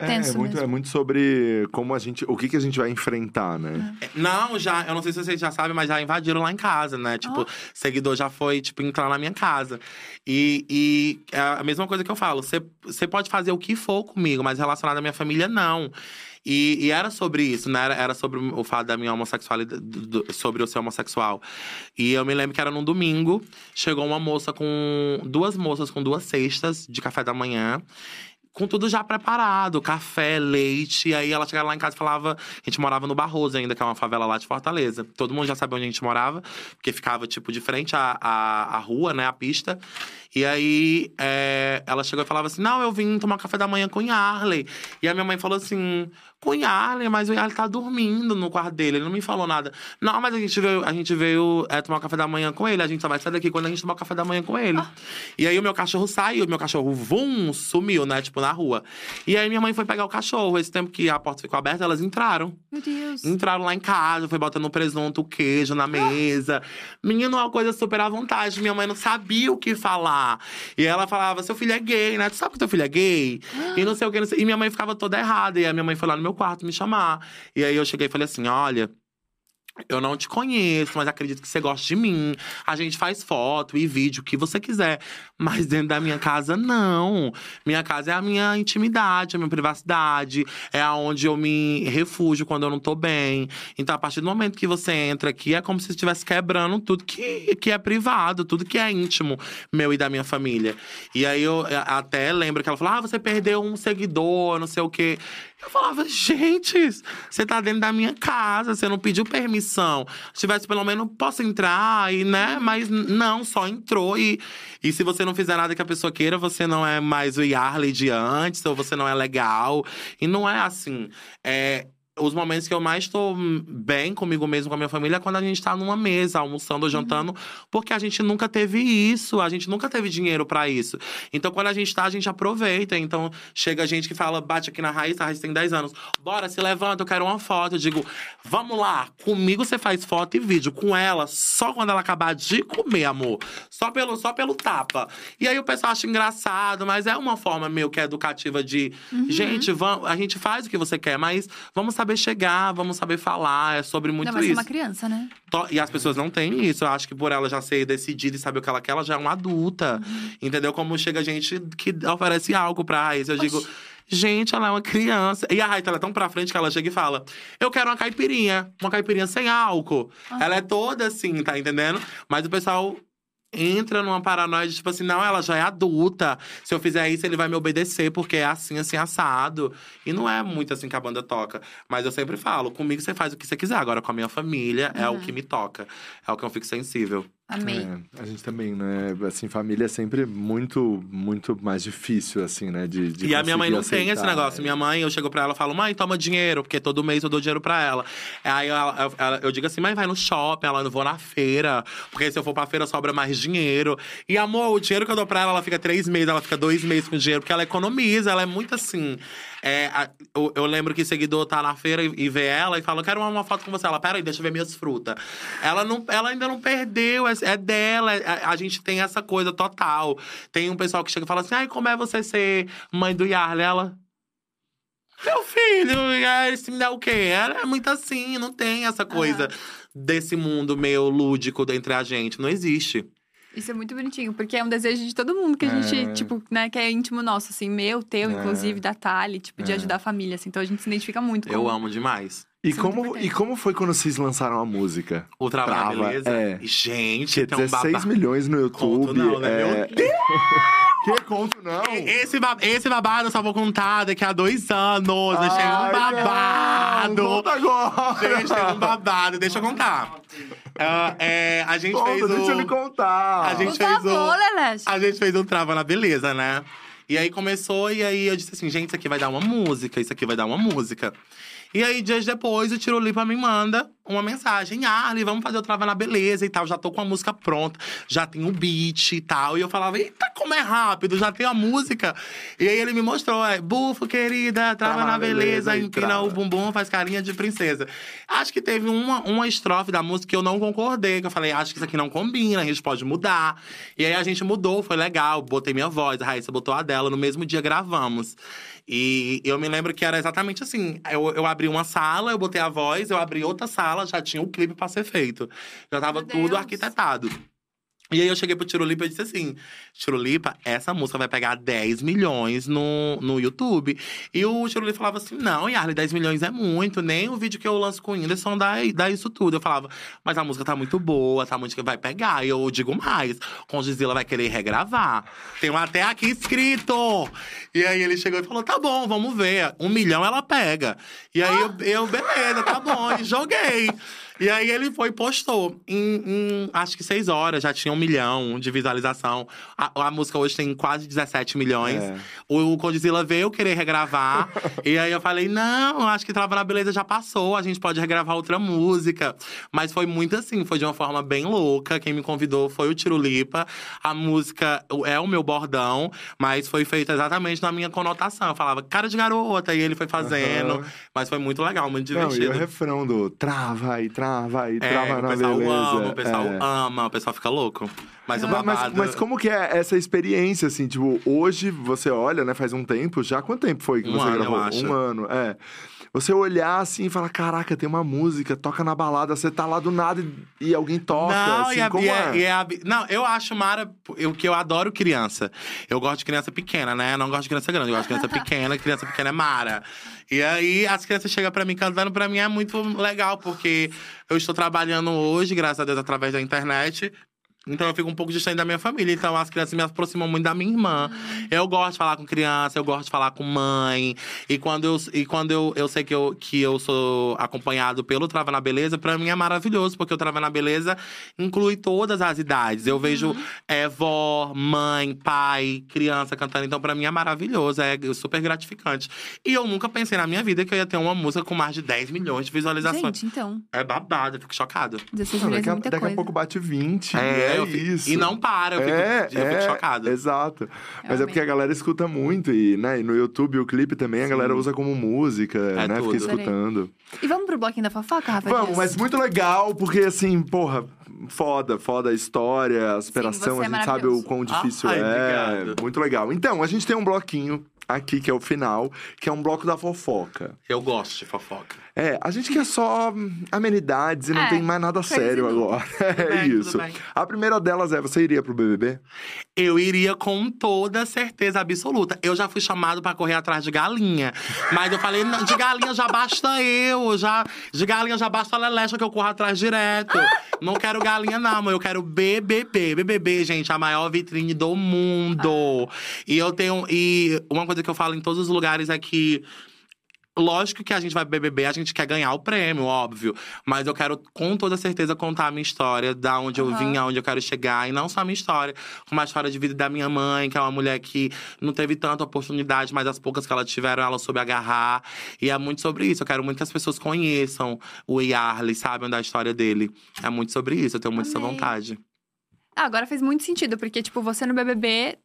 É, Tenso é muito, mesmo. é muito sobre como a gente. O que, que a gente vai enfrentar, né? É, Não, já, eu não sei se vocês já sabem, mas já invadiram lá em casa, né? Tipo, Ó. seguidor já foi, tipo, entrar na minha casa. E, e é a mesma coisa que eu falo: você você pode fazer o que for comigo, mas relacionado à minha família, não. E, e era sobre isso, né? Era, sobre o fato da minha homossexualidade, sobre eu ser homossexual. E eu me lembro que era num domingo, chegou uma moça com. duas moças com duas cestas de café da manhã com tudo já preparado, café, leite. E aí ela chegava lá em casa e falava. A gente morava no Barroso ainda, que é uma favela lá de Fortaleza. Todo mundo já sabia onde a gente morava, porque ficava, tipo, de frente à, à, à rua, né, à pista. E aí é, ela chegou e falava assim: Não, eu vim tomar café da manhã com o Yarley. E a minha mãe falou assim: Com o Yarley, mas o Yarley tá dormindo no quarto dele, ele não me falou nada. Não, mas a gente veio, a gente veio é, tomar café da manhã com ele, a gente só vai sair daqui quando a gente tomar café da manhã com ele. E aí o meu cachorro saiu, meu cachorro, vum, sumiu, né, tipo, na rua. E aí minha mãe foi pegar o cachorro. Esse tempo que a porta ficou aberta, elas entraram. Meu Deus. Entraram lá em casa, foi botando presunto, queijo na mesa. Menino, uma coisa super à vontade. Minha mãe não sabia o que falar. E ela falava: seu filho é gay, né? Tu sabe que teu filho é gay? E não sei o que. E minha mãe ficava toda errada. E a minha mãe foi lá no meu quarto me chamar. E aí eu cheguei e falei assim: olha. Eu não te conheço, mas acredito que você gosta de mim. A gente faz foto e vídeo, o que você quiser. Mas dentro da minha casa, não. Minha casa é a minha intimidade, a minha privacidade. É aonde eu me refugio quando eu não tô bem. Então, a partir do momento que você entra aqui, é como se estivesse quebrando tudo que, que é privado, tudo que é íntimo meu e da minha família. E aí eu até lembro que ela falou: ah, você perdeu um seguidor, não sei o quê. Eu falava, gente, você tá dentro da minha casa, você não pediu permissão. Se tivesse pelo menos, posso entrar, e, né? Mas n- não, só entrou. E, e se você não fizer nada que a pessoa queira, você não é mais o Yarley de antes, ou você não é legal. E não é assim. É, os momentos que eu mais hum, bem comigo mesmo, com a minha família, é quando a gente tá numa mesa, almoçando ou jantando, porque a gente nunca teve isso, a gente nunca teve dinheiro pra isso. Então, quando a gente tá, a gente aproveita. Então, chega gente que fala, bate aqui na Raíssa, a Raíssa tem 10 anos. Bora, se levanta, eu quero uma foto. Eu digo, vamos lá, comigo você faz foto e vídeo. Com ela, só quando ela acabar de comer, amor. Só pelo, só pelo tapa. E aí o pessoal acha engraçado, mas é uma forma meio que educativa de… Gente, vamos, a gente faz o que você quer, mas vamos saber chegar, vamos saber falar. É sobre muito Não, mas é isso. uma criança, né? E as pessoas não têm isso. Eu acho que por ela já ser decidida e saber o que ela quer, ela já é uma adulta. Entendeu? Como chega gente que oferece algo pra Raíssa. Eu digo, gente, ela é uma criança. E a Raíssa, ela é tão pra frente que ela chega e fala: Eu quero uma caipirinha. Uma caipirinha sem álcool. Ela é toda assim, tá entendendo? Mas o pessoal entra numa paranoia de tipo assim, não, ela já é adulta. Se eu fizer isso, ele vai me obedecer, porque é assim, assim, assado. E não é muito assim que a banda toca. Mas eu sempre falo, comigo você faz o que você quiser. Agora, com a minha família, é o que me toca. É o que eu fico sensível. Amei. É, a gente também, né? Assim, família é sempre muito, muito mais difícil, assim, né? De, de E a minha mãe não conseguir tem esse aceitar, negócio. né? Minha mãe, eu chego pra ela e falo, mãe, toma dinheiro, porque todo mês eu dou dinheiro pra ela. Aí ela- ela- ela- eu digo assim, mãe, vai no shopping, ela não vou na feira, porque se eu for pra feira sobra mais dinheiro. E amor, o dinheiro que eu dou pra ela, ela fica três meses, ela fica dois meses com dinheiro, porque ela economiza, ela é muito assim. É, a- eu, eu lembro que seguidor tá na feira e, e vê ela e fala, quero uma, uma foto com você. Ela, peraí, deixa eu ver minhas frutas. Ela, não, ela ainda não perdeu, é, é dela. é- a, gente tem essa coisa total. Tem um pessoal que chega e fala assim, ai, como é você ser mãe do Yarley? Ela. Meu filho, é, esse me dá o quê? Ela é muito assim, não tem essa coisa desse mundo meio lúdico entre a gente. Não existe. Isso é muito bonitinho, porque é um desejo de todo mundo que a gente, É. tipo, né, que é íntimo nosso, assim, meu, teu, É. inclusive, da Thali, tipo, de É. ajudar a família, assim. Então a gente se identifica muito com Eu amo demais. E Isso é como, e como foi quando vocês lançaram a música? O trabalho, Trava, beleza? é. Gente, um 16 babado. milhões no YouTube. Conto não, né? é... Meu Deus! Que conto não? Esse, ba- esse babado eu só vou contar daqui a dois anos. Deixei um Ai, babado. não, conta agora! Gente, tem um babado. Deixa eu contar. Ah, é, a gente Conta, fez o... deixa ele contar. A gente Por fez o- favor, Leleche. A gente fez um trava na beleza, né? E aí começou, e aí eu disse assim, gente, isso aqui vai dar uma música, isso aqui vai dar uma música. E aí, dias depois, o Tirulipa me manda uma mensagem. Arley, vamos fazer o Trava na Beleza e tal. Já tô com a música pronta, já tem o beat e tal. E eu falava, eita, como é rápido, já tem a música. E aí ele me mostrou, é, bufo, querida, trava, Trava na beleza, beleza empina trava. o bumbum, faz carinha de princesa. Acho que teve uma, uma estrofe da música que eu não concordei, que eu falei, acho que isso aqui não combina, a gente pode mudar. E aí a gente mudou, foi legal, botei minha voz, a Raíssa botou a dela, no mesmo dia gravamos. E eu me lembro que era exatamente assim: eu, eu abri uma sala, eu botei a voz, eu abri outra sala, já tinha o clipe pra ser feito. Já tava Meu tudo Deus. arquitetado. E aí eu cheguei pro Tirulipa e disse assim: Tirulipa, essa música vai pegar 10 milhões no, no YouTube. E o Tirulipa falava assim: não, Yarley, 10 milhões é muito, nem o vídeo que eu lanço com o Whindersson dá, dá isso tudo. Eu falava, mas a música tá muito boa, tá muito vai pegar. E eu digo mais: Condizila vai querer regravar. Tem até aqui escrito. E aí ele chegou e falou: tá bom, vamos ver. Um milhão ela pega. E aí eu, eu beleza, tá bom. E joguei. E aí ele foi e postou. Em, em, acho que seis horas já tinha um milhão de visualização. A, a música hoje tem quase 17 milhões. É. O, o veio querer regravar. e aí eu falei: não, acho que Trava na Beleza já passou, a gente pode regravar outra música. Mas foi muito assim, foi de uma forma bem louca. Quem me convidou foi o Tirulipa. A música é o meu bordão, mas foi feita exatamente na minha conotação. Eu falava, cara de garota, e ele foi fazendo. Aham. Mas foi muito legal, muito Não, e divertido. o refrão do trava e trava e É, trava o na pessoal beleza. ama, o pessoal é. ama, o pessoal fica louco. Mas o Mas, mas, mas como que é essa experiência, assim? Tipo, hoje você olha, né? Faz um tempo já. Quanto tempo foi que Um você ano, gravou? Um ano, é. Você olhar assim e falar: caraca, tem uma música, toca na balada, você tá lá do nada e, e alguém toca. Não, assim, e a, como e é? a- e a- não, eu acho Mara, eu, que eu adoro criança. Eu gosto de criança pequena, né? Eu não gosto de criança grande, eu gosto de criança pequena, criança pequena é Mara. E aí as crianças chegam pra mim cantando, pra mim é muito legal, porque eu estou trabalhando hoje, graças a Deus, através da internet. Então eu fico um pouco distante da minha família. Então as crianças me aproximam muito da minha irmã. Eu gosto de falar com criança, eu gosto de falar com mãe. E quando eu, e quando eu, eu sei que eu, que eu sou acompanhado pelo Trava na Beleza, pra mim é maravilhoso, porque o Trava na Beleza inclui todas as idades. Eu vejo é, vó, mãe, pai, criança cantando. Então, pra mim é maravilhoso, é super gratificante. E eu nunca pensei na minha vida que eu ia ter uma música com mais de 10 milhões de visualizações. Gente, então, É babado, eu fico chocado. 16 Não, milhões daqui é muita daqui a pouco bate 20. É, É, eu fico- isso. E não para, eu fico, é, eu fico é, chocado. Exato. Mas é porque a galera escuta muito. E, né, e no YouTube o clipe também a galera usa como música, É né? tudo. Fica escutando. E vamos pro bloquinho da fofoca, Rafa? Vamos, Dias? mas muito legal, porque assim, porra, foda, foda a história, a superação, você a é gente sabe o quão difícil Ai, é. obrigado. Muito legal. Então, a gente tem um bloquinho aqui, que é o final, que é um bloco da fofoca. Eu gosto de fofoca. É, a gente quer só hum, amenidades e não É, tem mais nada sério inútil. agora. É bem, isso. A primeira delas é: você iria pro BBB? Eu iria com toda certeza absoluta. Eu já fui chamado pra correr atrás de galinha. Mas eu falei, não, de galinha já basta eu. Já, de galinha já basta a Lelecha que eu corro atrás direto. Não quero galinha, não, mas eu quero BBB. BBB, gente, a maior vitrine do mundo. E eu tenho. E uma coisa que eu falo em todos os lugares é que. Lógico que a gente vai BBB, a gente quer ganhar o prêmio, óbvio. Mas eu quero, com toda certeza, contar a minha história, da onde eu Aham. vim, aonde eu quero chegar. E não só a minha história, como a história de vida da minha mãe, que é uma mulher que não teve tanta oportunidade, mas as poucas que ela tiveram, ela soube agarrar. E é muito sobre isso. Eu quero muito que as pessoas conheçam o Yarley, sabem da história dele. É muito sobre isso, eu tenho muito essa Amei. vontade. Ah, agora fez muito sentido, porque, tipo, você no BBB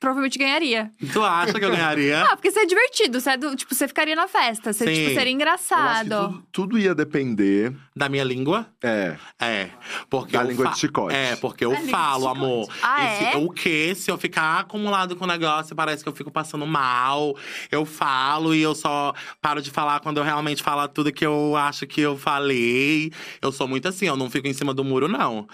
provavelmente ganharia. Tu acha que eu ganharia? Ah, porque você é divertido, você é do, tipo, você ficaria na festa, você, Sim. tipo, seria Eu acho que engraçado. tudo, tudo ia depender. Da minha língua? É. É, porque Da eu língua fa- de chicote. É, porque eu Da falo, amor. Ah, E se- é? O quê? Se eu ficar acumulado com o negócio, parece que eu fico passando mal. Eu falo e eu só paro de falar quando eu realmente falo tudo que eu acho que eu falei. Eu sou muito assim, eu não fico em cima do muro, não.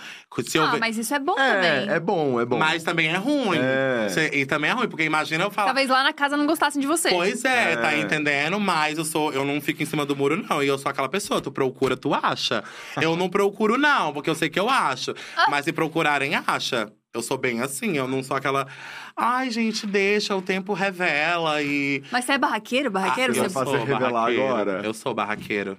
Se eu ah, ve- mas isso é bom É, também. é bom, é bom. Mas também é ruim. É. Cê- E também é ruim, porque imagina eu falar. Talvez lá na casa não gostassem de você. Pois é, É. tá entendendo? Mas eu sou, eu não fico em cima do muro, não. E eu sou aquela pessoa, tu procura, tu acha. Eu não procuro, não, porque eu sei que eu acho. Mas se procurarem, acha. Eu sou bem assim, eu não sou aquela. Ai, gente, deixa, o tempo revela e. Mas você é barraqueiro? Barraqueiro? Ah, eu você... sou você revelar barraqueiro. agora? Eu sou barraqueiro.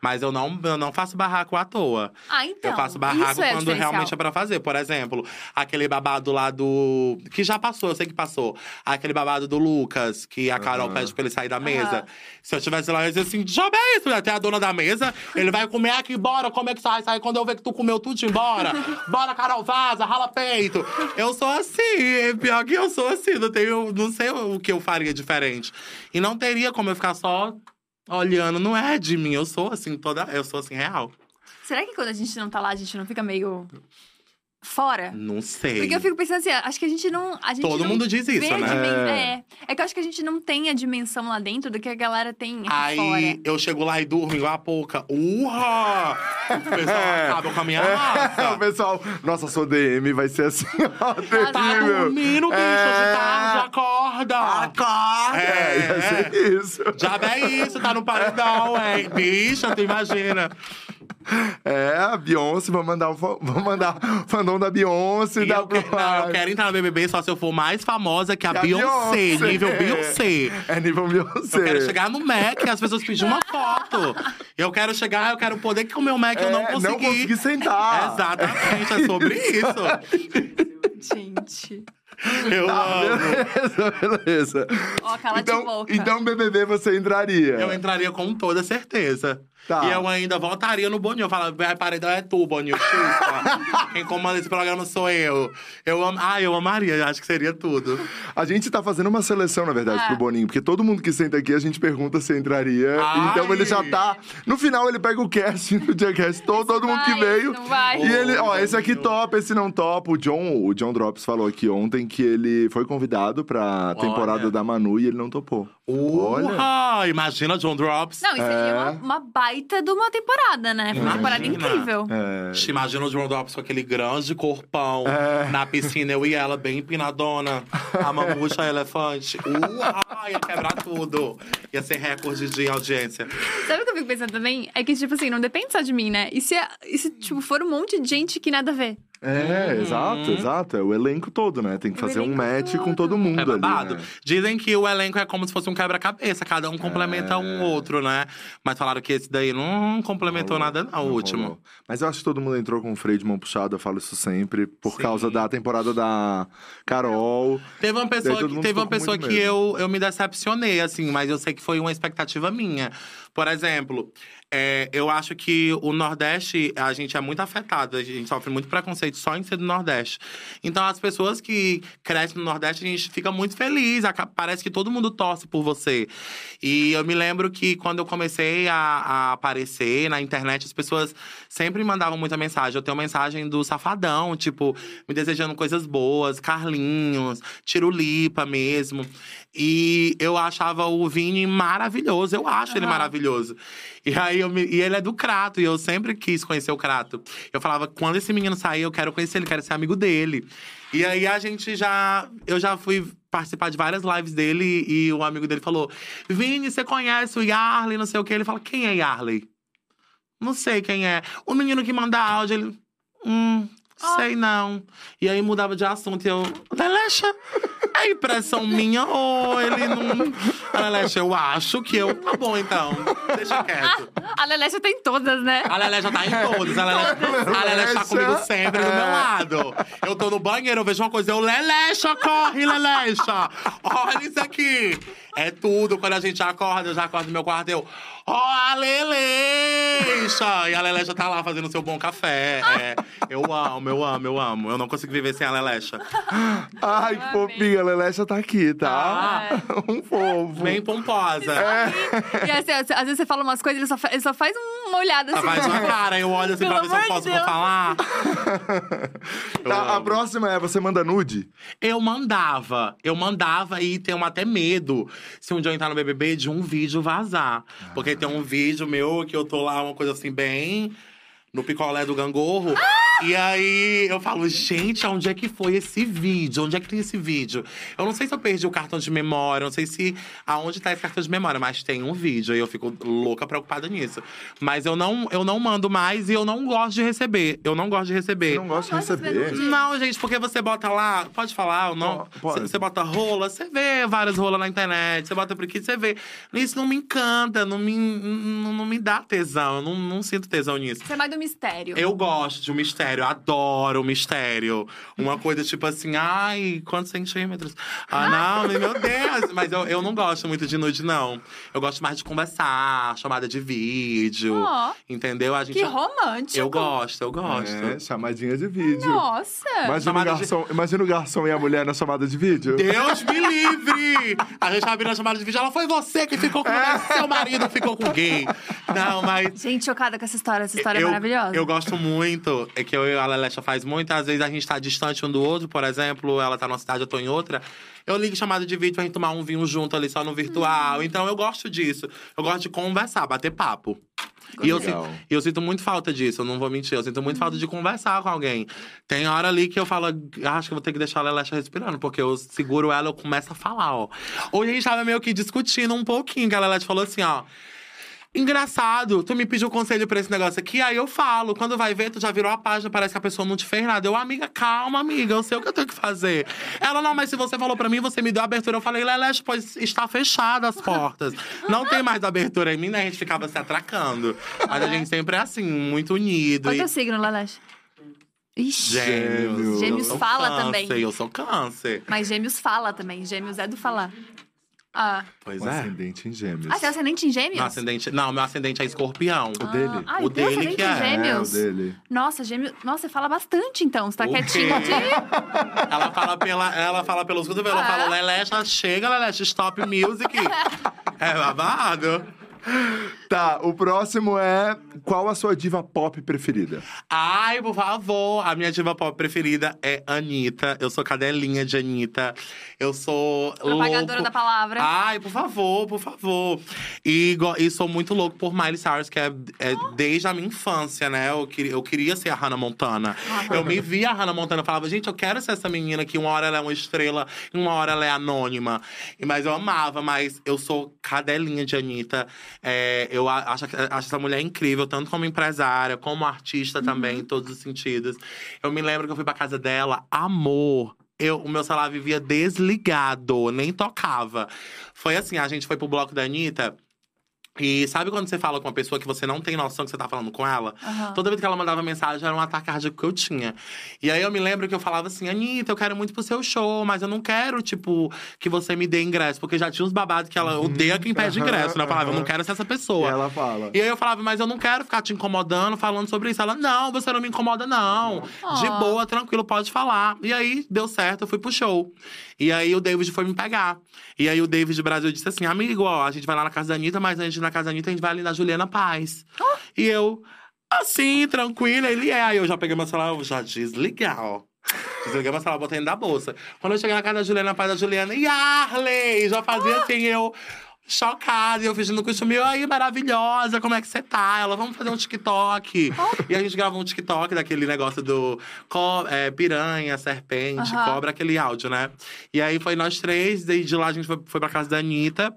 Mas eu não, eu não faço barraco à toa. Ah, então. eu faço barraco isso é quando realmente é pra fazer. Por exemplo, aquele babado lá do. Que já passou, eu sei que passou. Aquele babado do Lucas, que a Carol Aham. pede pra ele sair da mesa. Aham. Se eu tivesse lá, eu ia dizer assim: joga isso, até a dona da mesa. Ele vai comer aqui, bora, como é que sai? Sai quando eu ver que tu comeu tudo, embora. Bora, Carol, vaza, rala peito. Eu sou assim, é pior que eu sou assim. Não, tenho, não sei o que eu faria diferente. E não teria como eu ficar só olhando, não é de mim. Eu sou assim, toda. Eu sou assim, real. Será que quando a gente não tá lá, a gente não fica meio fora? Não sei. Porque eu fico pensando assim, acho que a gente não. A gente Todo não mundo diz isso, né? É. É. é que eu acho que a gente não tem a dimensão lá dentro do que a galera tem Aí fora. eu chego lá e durmo igual a pouca. Urra! O pessoal É. acaba com a minha É, o raça. pessoal, nossa, sua DM vai ser assim, ó, Tá dormindo, bicho, É. de tarde, acorda! Acorda! É. ser isso. Já é isso, tá no paredão, hein? Bicha, tu imagina. É, a Beyoncé, vou mandar o vou mandar o fandom da Beyoncé E da eu, que- não, eu quero entrar no BBB só se eu for mais famosa que a, Que a Beyoncé, Beyoncé. nível Beyoncé. É nível Beyoncé. Eu quero chegar no Mac e as pessoas pedirem uma foto. Eu quero chegar, eu quero poder comer o Mac, eu não É, consegui. Não consegui sentar. Exatamente, é sobre isso. Gente. Eu Tá, amo. beleza, beleza. Ó, cala então, de boca. então, BBB você entraria. Eu entraria com toda certeza. Tá. E eu ainda voltaria no Boninho. Eu falava, vai paredão é tu, Boninho, chupa. Quem comanda esse programa sou eu. Eu am... Ah, eu amaria, acho que seria tudo. A gente tá fazendo uma seleção, na verdade, É. pro Boninho. Porque todo mundo que senta aqui, a gente pergunta se entraria. Ai. Então ele já tá… No final, ele pega o casting do dia cast, todo, todo mundo que vai, veio. não vai. E ele, ó, esse aqui topa, esse não topa. O John, o John Drops falou aqui ontem que ele foi convidado pra temporada Olha. da Manu e ele não topou. Olha. Urra! Imagina John Drops. Não, isso seria É. uma, uma baita de uma temporada, né? Foi uma temporada incrível. É. Imagina o John Drops com aquele grande corpão É. na piscina, eu e ela bem empinadona. A mamucha a elefante. Urra! Ia quebrar tudo. Ia ser recorde de audiência. Sabe o que eu fico pensando também? É que, tipo assim, não depende só de mim, né? E se, e se tipo, for um monte de gente que nada a ver? É, Uhum. exato, exato. É o elenco todo, né? Tem que fazer um match com todo. todo mundo É ali. né? Dizem que o elenco é como se fosse um quebra-cabeça, cada um complementa um outro, né? Mas falaram que esse daí não complementou Rolou, nada, não, o último. rolou. Mas eu acho que todo mundo entrou com o freio de mão puxado, eu falo isso sempre, por Sim. causa da temporada da Carol. Teve uma pessoa, todo que, teve uma pessoa que eu, eu me decepcionei, assim, mas eu sei que foi uma expectativa minha. Por exemplo, É, eu acho que o Nordeste, a gente é muito afetado, a gente sofre muito preconceito só em ser do Nordeste. Então, as pessoas que crescem no Nordeste, a gente fica muito feliz, parece que todo mundo torce por você. E eu me lembro que quando eu comecei a, a aparecer na internet, as pessoas sempre mandavam muita mensagem. Eu tenho mensagem do Safadão, tipo, me desejando coisas boas, Carlinhos, Tirulipa mesmo. E eu achava o Vini maravilhoso, eu acho ele Aham. maravilhoso. E aí eu me- e ele é do Crato, e eu sempre quis conhecer o Crato. Eu falava, quando esse menino sair, eu quero conhecer ele, quero ser amigo dele. E aí a gente já. Eu já fui participar de várias lives dele e o amigo dele falou: Vini, você conhece o Yarley, não sei o quê. Ele fala: quem é Yarley? Não sei quem é. O menino que manda áudio, ele. Hum, sei não. E aí mudava de assunto e eu. Lelecha, é impressão minha ou ele não. A Lelecha, eu acho que eu. Tá bom então, deixa quieto. A Lelecha tem todas, né? A já tá em todos. A Lelé, a tá comigo sempre do meu lado. Eu tô no banheiro, eu vejo uma coisa, eu, Lelecha, corre, Lelecha! Olha isso aqui! É tudo. Quando a gente acorda, eu já acordo no meu quarto, eu. Ó, a Lelecha! E a Lelecha tá lá fazendo seu bom café. É, eu amo, eu amo, eu amo. Eu não consigo viver sem a Lelecha. Ai, que fofinha, a Lelecha tá aqui, tá? um fofo. Bem pomposa. E assim, às vezes você fala umas coisas, ele só, fa- ele só faz uma olhada Ela assim. faz uma cara, eu olho assim Pelo pra ver se eu posso Deus. falar. Tá, a próxima é você manda nude? Eu mandava. Eu mandava e tenho até medo, se um dia eu entrar no BBB, de um vídeo vazar. Porque tem um vídeo meu que eu tô lá, uma coisa assim, bem no picolé do gangorro. E aí eu falo, gente, onde é que foi esse vídeo? Onde é que tem esse vídeo? Eu não sei se eu perdi o cartão de memória, não sei se aonde tá esse cartão de memória, mas tem um vídeo e eu fico louca preocupada nisso. Mas eu não, eu não mando mais e eu não gosto de receber. Eu não gosto de receber. Você não gosta de receber? Não, gente, porque você bota lá, pode falar ou não? Pode, você bota rola, você vê várias rolas na internet, você bota por aqui, você vê. Isso não me encanta, não me, não, não me dá tesão, eu não, não sinto tesão nisso. Você é mais do mistério. Eu gosto de um mistério, eu adoro o mistério. Uma coisa tipo assim, ai, quantos centímetros? Ah, não, meu Deus! Mas eu, eu não gosto muito de nude, não. Eu gosto mais de conversar, chamada de vídeo. Ó. Entendeu? A gente. Que romântico. Eu gosto, eu gosto. É, chamadinha de vídeo. Nossa. Imagina o, Chamada de- garçom, imagina o garçom e a mulher na chamada de vídeo. Deus me livre! A gente abriu a chamada de vídeo, ela foi você que ficou com É. o seu marido ficou com gay. Não, mas. Gente, chocada com essa história. Essa história eu, é maravilhosa. Eu gosto muito, é que eu e a Lelecha faz muito. Às vezes a gente tá distante um do outro, por exemplo, ela tá numa cidade, eu tô em outra. Eu ligo chamada de vídeo pra gente tomar um vinho junto ali, só no Hum. virtual. Então eu gosto disso. Eu gosto de conversar, bater papo. E eu, sinto, eu sinto muito falta disso, eu não vou mentir. Eu sinto muito falta de conversar com alguém. Tem hora ali que eu falo, "Ah, acho que eu vou ter que deixar a Lelecha respirando, porque eu seguro ela, eu começo a falar, ó. Hoje a gente tava meio que discutindo um pouquinho, que a Lelecha falou assim, ó. Engraçado, tu me pediu conselho pra esse negócio aqui, aí eu falo. Quando vai ver, tu já virou a página, parece que a pessoa não te fez nada. Eu, amiga, calma, amiga, eu sei o que eu tenho que fazer. Ela, não, mas se você falou pra mim, você me deu abertura. Eu falei, Leleche, pois está fechada as portas. Não tem mais abertura em mim, né? A gente ficava se atracando. Mas a gente sempre é assim, muito unido. Qual é E... o teu signo, Leleche? Ixi. Gêmeos. Gêmeos fala câncer, também. Eu sou câncer. Mas gêmeos fala também. Gêmeos é do falar. Ah. Pois Um é. ascendente em gêmeos. Ah, você é ascendente em gêmeos? Meu ascendente, não, meu ascendente é escorpião. O dele? Ah, O o dele ascendente que em é. É, o gêmeos? dele. Nossa, gêmeos. Nossa, você fala bastante então. Você tá O quietinho quê? aqui. Ela fala, pela, ela fala pelos cotovelos, ela Ah. fala, Lelecha, chega, Lelecha, stop music. é babado. Tá, o próximo é qual a sua diva pop preferida? Ai, por favor. A minha diva pop preferida é Anitta. Eu sou cadelinha de Anitta. Eu sou Propagadora louco. da palavra. Ai, por favor, por favor. E, e sou muito louco por Miley Cyrus, que é, é desde a minha infância, né? Eu, queria- eu queria ser a Hannah Montana. Eu me via a Hannah Montana e falava, gente, eu quero ser essa menina que uma hora ela é uma estrela, e uma hora ela é anônima. E- Mas eu amava, mas eu sou cadelinha de Anitta. É, eu acho, acho essa mulher incrível, tanto como empresária, como artista também, em todos os sentidos. Eu me lembro que eu fui pra casa dela, amor. Eu, o meu celular vivia desligado, nem tocava. Foi assim, a gente foi pro bloco da Anitta. E sabe quando você fala com uma pessoa que você não tem noção que você tá falando com ela? Aham. Toda vez que ela mandava mensagem, era um ataque cardíaco que eu tinha. E aí eu me lembro que eu falava assim, Anitta, eu quero muito pro seu show, mas eu não quero, tipo, que você me dê ingresso. Porque já tinha uns babados que ela odeia quem pede Aham, ingresso, né? Eu falava, eu não quero ser essa E pessoa. ela fala. E aí eu falava, mas eu não quero ficar te incomodando, falando sobre isso. Ela, não, você não me incomoda, não. De Ó. boa, tranquilo, pode falar. E aí, deu certo, eu fui pro show. E aí o David foi me pegar. E aí o David Brasil disse assim: amigo, ó, a gente vai lá na casa da Anitta, mas antes de ir na casa da Anitta, a gente vai ali na Juliana Paz. E eu, assim, tranquila, ele é. Aí eu já peguei meu celular, eu já desligar, ó. Desliguei meu celular, botei dentro da bolsa. Quando eu cheguei na casa da Juliana Paz, da Juliana, Yarley! Já fazia assim, eu chocada, e eu fingindo costume, e aí, maravilhosa, como é que você tá? Ela, vamos fazer um TikTok. E a gente gravou um TikTok daquele negócio do co- é, piranha, serpente, Aham. cobra, aquele áudio, né? E aí foi nós três, daí de lá a gente foi, foi pra casa da Anitta.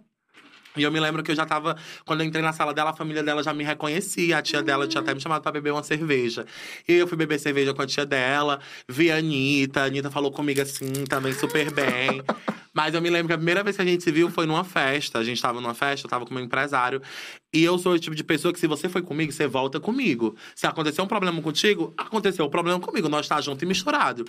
E eu me lembro que eu já tava. Quando eu entrei na sala dela, a família dela já me reconhecia. A tia dela tinha até me chamado pra beber uma cerveja. E eu fui beber cerveja com a tia dela, vi a Anitta. A Anitta falou comigo assim, também super bem. Mas eu me lembro que a primeira vez que a gente se viu foi numa festa. A gente tava numa festa, eu tava com meu empresário. E eu sou o tipo de pessoa que, se você foi comigo, você volta comigo. Se acontecer um problema contigo, aconteceu um problema comigo. Nós tá junto e misturado.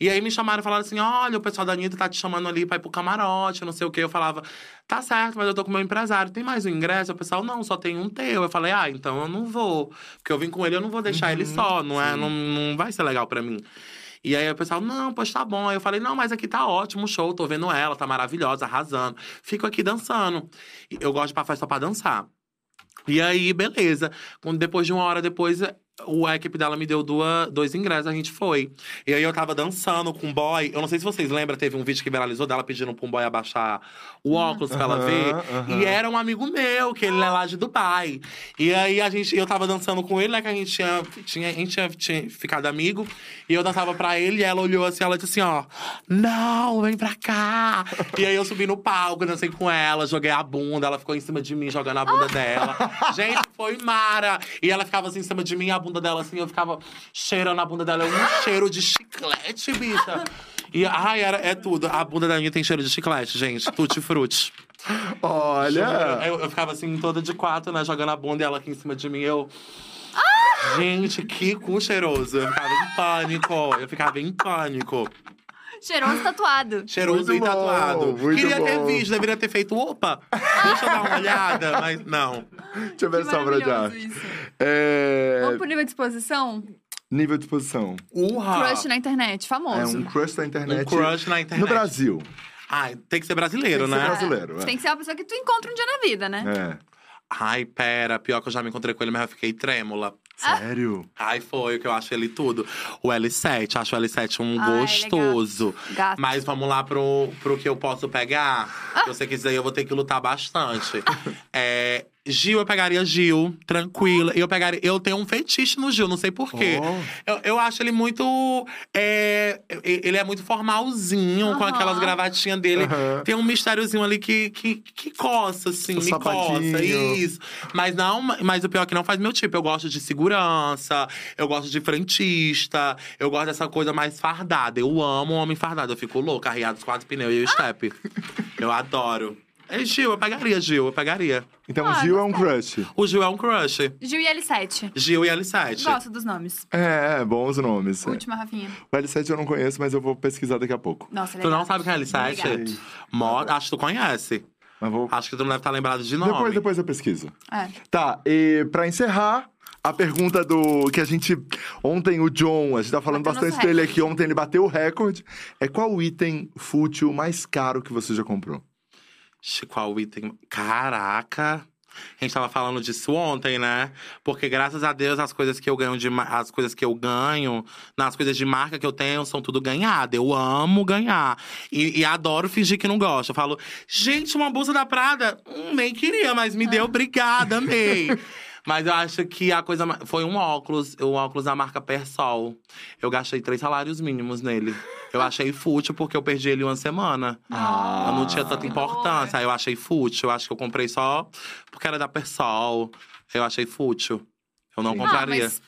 E aí me chamaram e falaram assim: olha, o pessoal da Anitta tá te chamando ali pra ir pro camarote, não sei o quê. Eu falava, tá certo, mas eu tô com meu empresário. Tem mais um ingresso? O pessoal, não, só tem um teu. Eu falei, ah, então eu não vou. Porque eu vim com ele, eu não vou deixar ele só. Não, é, não, não vai ser legal pra mim. E aí o pessoal, não, pois tá bom. Aí eu falei, não, mas aqui tá ótimo o show, tô vendo ela, tá maravilhosa, arrasando. Fico aqui dançando. Eu gosto de ir pra festa pra dançar. E aí, beleza. Depois de uma hora depois, o, a equipe dela me deu duas, dois ingressos, a gente foi. E aí eu tava dançando com um boy. Eu não sei se vocês lembram, teve um vídeo que viralizou dela pedindo pra um boy abaixar o óculos pra ela ver. aham. E era um amigo meu, que ele é lá de Dubai. E aí a gente, eu tava dançando com ele, né? Que a gente tinha, tinha, a gente tinha, tinha ficado amigo. E eu dançava pra ele, e ela olhou assim, ela disse assim, ó. Não, vem pra cá. e aí eu subi no palco, dancei com ela, joguei a bunda, ela ficou em cima de mim, jogando a bunda dela. Gente, foi mara. E ela ficava assim em cima de mim, a bunda dela assim, eu ficava cheirando a bunda dela. Um cheiro de chiclete, bicha. E, ai, era, é tudo. A bunda da minha tem cheiro de chiclete, gente. Tutti frutti. Olha! Eu, eu ficava assim, toda de quatro, né? Jogando a bunda e ela aqui em cima de mim. Eu. Gente, que cu cheiroso. Eu ficava em pânico. Eu ficava em pânico. Cheiroso tatuado. Cheiroso Muito e bom, tatuado. muito Queria ter bom. visto, deveria ter feito. Opa! Deixa eu dar uma olhada, mas não. Deixa eu ver essa obra de arte. É... Vamos pro nível de exposição? Nível de exposição. Urra! Crush na internet, É famoso. um crush da internet. Um crush na internet. No Brasil. Ai, tem que ser brasileiro, Tem que ser né? brasileiro. é. Tem que ser uma pessoa que tu encontra um dia na vida, né? É. Ai, pera, pior que eu já me encontrei com ele, mas eu fiquei trêmula. Sério? Ai, foi o que eu acho ele tudo. O L7, acho o L7 um Ai, gostoso. Gato. Mas vamos lá pro, pro que eu posso pegar. Se você quiser, eu vou ter que lutar bastante. é, Gil, eu pegaria Gil, tranquila. Eu pegaria. Eu tenho um fetiche no Gil, não sei porquê. Oh. Eu, eu acho ele muito. é, ele é muito formalzinho, com Aham. aquelas gravatinhas dele. Aham. Tem um mistériozinho ali que, que, que coça, assim, O me coça. sapatinho. Isso. Mas não, mas o pior é que não faz meu tipo. Eu gosto de segurança, eu gosto de frentista, eu gosto dessa coisa mais fardada. Eu amo homem fardado. Eu fico louca, arriado os quatro pneus e o step. eu adoro. É Gil, eu pegaria, Gil, eu pegaria. Então Ah, o Gil é um crush. O Gil é um crush. Gil e L7. Gil e L7. Gosto dos nomes. É, bons nomes. é. Última, Rafinha. O L7 eu não conheço, mas eu vou pesquisar daqui a pouco. Nossa, Tu legal. não sabe quem é L7? Obrigada. Mo- Acho que tu conhece. Mas vou. Acho que tu não deve estar lembrado de nome. Depois, depois eu pesquiso. É. Tá, e pra encerrar, a pergunta do. Que a gente. Ontem o John, a gente tá falando Bateu bastante nosso dele aqui, ontem ele bateu o recorde. É qual o item fútil mais caro que você já comprou? Qual item? Caraca! A gente tava falando disso ontem, né? Porque graças a Deus as coisas que eu ganho de as coisas que eu ganho, nas coisas de marca que eu tenho, são tudo ganhada. Eu amo ganhar. E, e adoro fingir que não gosto. Eu falo, gente, uma bolsa da Prada? Hum, nem queria, mas me deu, obrigada, amei. Mas eu acho que a coisa ma- foi um óculos, o óculos da marca Persol. Eu gastei três salários mínimos nele. Eu achei fútil porque eu perdi ele uma semana. Ah. Eu não tinha tanta que importância. Aí eu achei fútil. Eu acho que eu comprei só porque era da Persol. Eu achei fútil. Eu não Sim. compraria. Ah, mas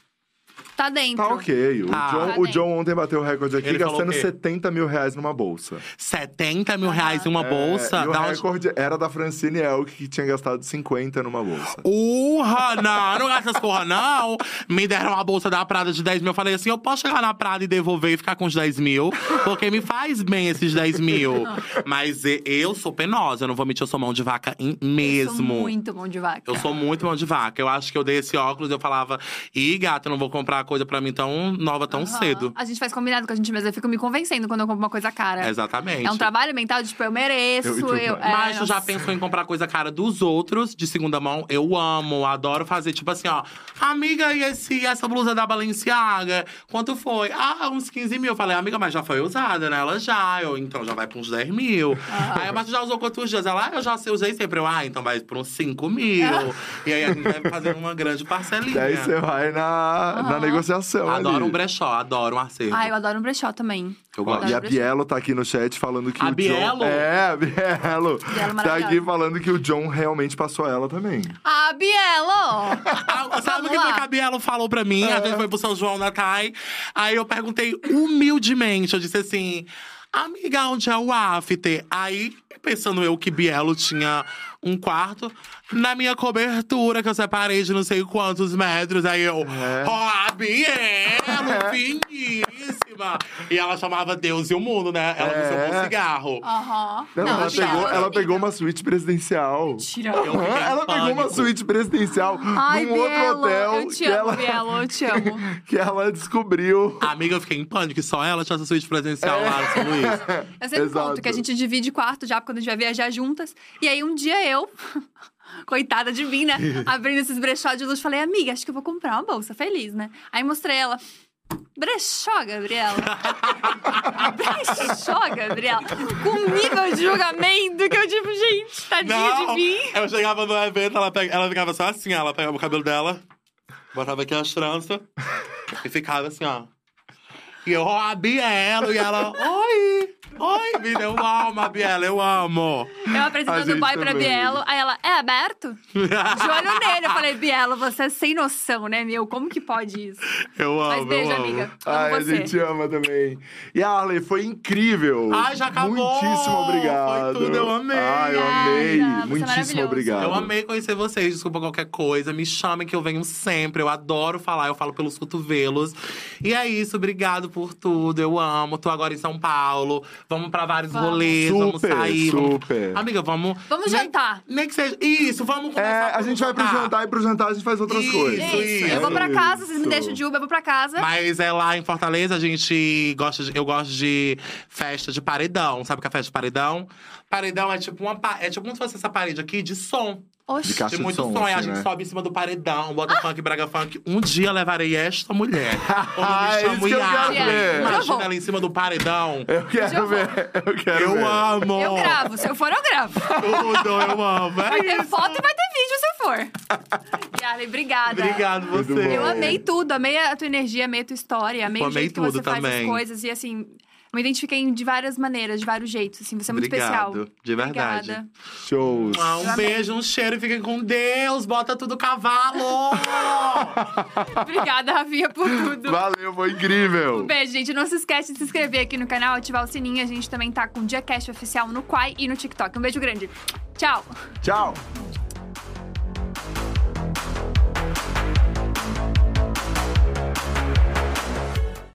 Tá dentro. Tá ok. O, Tá. John, Tá o John ontem bateu o recorde aqui Ele falou gastando o quê? 70 mil reais numa bolsa. 70 mil reais em uma bolsa? É, e o recorde era da Francine Elk, que tinha gastado 50 numa bolsa. Urra, não, não gasta essas porra, não. Me deram uma bolsa da Prada de 10 mil. Eu falei assim: eu posso chegar na Prada e devolver e ficar com os 10 mil, porque me faz bem esses 10 mil. Mas e- eu sou penosa, eu não vou mentir, eu sou mão de vaca em- Eu mesmo. sou muito bom de vaca. Eu sou muito mão de vaca. Eu acho que eu dei esse óculos e eu falava, ih, gata, eu não vou comprar coisa pra mim tão nova tão Aham. cedo. A gente faz combinado com a gente mesma. Eu fico me convencendo quando eu compro uma coisa cara. Exatamente. É um trabalho mental de, tipo, eu mereço. Eu- Eu, eu- é, Mas tu já pensou em comprar coisa cara dos outros, de segunda mão? Eu amo, adoro fazer, tipo assim, ó. Amiga, e esse, essa blusa da Balenciaga? Quanto foi? Ah, uns 15 mil. Eu falei, amiga, mas já foi usada, né? Ela já. Eu, então já vai pra uns 10 mil. Aí, mas tu já usou quantos dias? Ela, ah, eu já usei sempre. Eu, ah, então vai pra uns 5 mil. e aí a gente vai fazer uma grande parcelinha. E aí você vai na, na Aham. negociação. Adoro ali. um brechó, adoro um acervo. Ah, eu adoro um brechó também. Eu Ó, gosto. e a Bielo tá aqui no chat falando que A o Bielo? John. É, a Bielo. Bielo tá aqui falando que o John realmente passou ela também. Ah, Bielo! Sabe o que que a Bielo falou pra mim? A gente foi pro São João na Thay. Aí eu perguntei humildemente, eu disse assim… Amiga, onde é o after? Aí, pensando eu que Bielo tinha um quarto, na minha cobertura, que eu separei de não sei quantos metros. Aí eu, É. ó, a Bielo, finíssima! E ela chamava Deus e o mundo, né? Ela É. disse um cigarro. Aham. Não, ela, a pegou, ela pegou uma suíte presidencial. Tira. Eu fiquei Aham, em ela pegou uma pânico. suíte presidencial Ai, num Bielo, outro hotel eu te que, amo, ela, Bielo, eu te amo. que ela descobriu. Amiga, eu fiquei em pânico, que só ela tinha essa suíte presencial lá no São Luís. Eu sempre Exato. conto que a gente divide quarto já quando a gente vai viajar juntas. E aí um dia eu, coitada de mim, né? Abrindo esses brechó de luz, falei, amiga, acho que eu vou comprar uma bolsa, feliz, né? Aí mostrei ela. Brechó, Gabriela. Brechó, Gabriela. Com nível de julgamento que eu, tipo, gente, tadinha de mim. Eu chegava no evento, ela, pega, ela ficava só assim, ela pegava o cabelo dela, botava aqui as tranças e ficava assim, ó. E eu, ó, a Bielo, e ela, oi, oi, me deu alma, a Bielo, eu amo. Eu A apresentando o boy pra também. Bielo. Aí ela, é aberto? De olho nele. Eu falei, Bielo, você é sem noção, né, meu? Como que pode isso? Eu amo, Mas beijo, eu amo. amiga. Amo Ai, a você. gente ama também. E a Arley, foi incrível. Ai, já acabou. Muitíssimo obrigado. Foi tudo, eu amei. Ai, eu amei. você é Muitíssimo obrigado. Eu amei conhecer vocês, desculpa qualquer coisa. Me chamem que eu venho sempre. Eu adoro falar, eu falo pelos cotovelos. E é isso, obrigado por tudo. Eu amo. Tô agora em São Paulo. Vamos pra vários Vamos. rolês, vamos Super, sair. vamos- super. Amiga, vamos. Vamos nem- jantar. Nem que seja. Isso, vamos começar. É, a gente vai pro jantar e pro jantar a gente faz outras Isso, coisas. Isso, isso. eu vou pra casa, vocês me deixam de Uber, eu vou pra casa. Mas é lá em Fortaleza, a gente gosta de, eu gosto de festa de paredão. Sabe o que é festa de paredão? Paredão é tipo uma é tipo como se fosse essa parede aqui de som. Oxi. De caixa de muito som, som, e a assim, gente né? sobe em cima do paredão, bota funk, braga funk. Um dia levarei esta mulher. Ah, é me isso chamo que eu quero ver. Eu Imagina ela em cima do paredão. Eu quero Eu ver, eu quero Eu ver. amo! Eu gravo, se eu for, eu gravo. Tudo, eu amo. É Vai ter isso. foto e vai ter vídeo se eu for. Yara, obrigada. Obrigado, você. Eu amei tudo, amei a tua energia, amei a tua história, amei Eu o amei jeito que tudo você faz as também. coisas. E assim, me identifiquei de várias maneiras, de vários jeitos. Assim, você é muito Obrigado, especial. de verdade. Obrigada. Shows. Ah, um beijo, um cheiro, fiquem com Deus, bota tudo cavalo! Obrigada, Rafinha, por tudo. Valeu, foi incrível. Um beijo, gente. Não se esquece de se inscrever aqui no canal, ativar o sininho. A gente também tá com o Diacast oficial no Quai e no TikTok. Um beijo grande. Tchau! Tchau.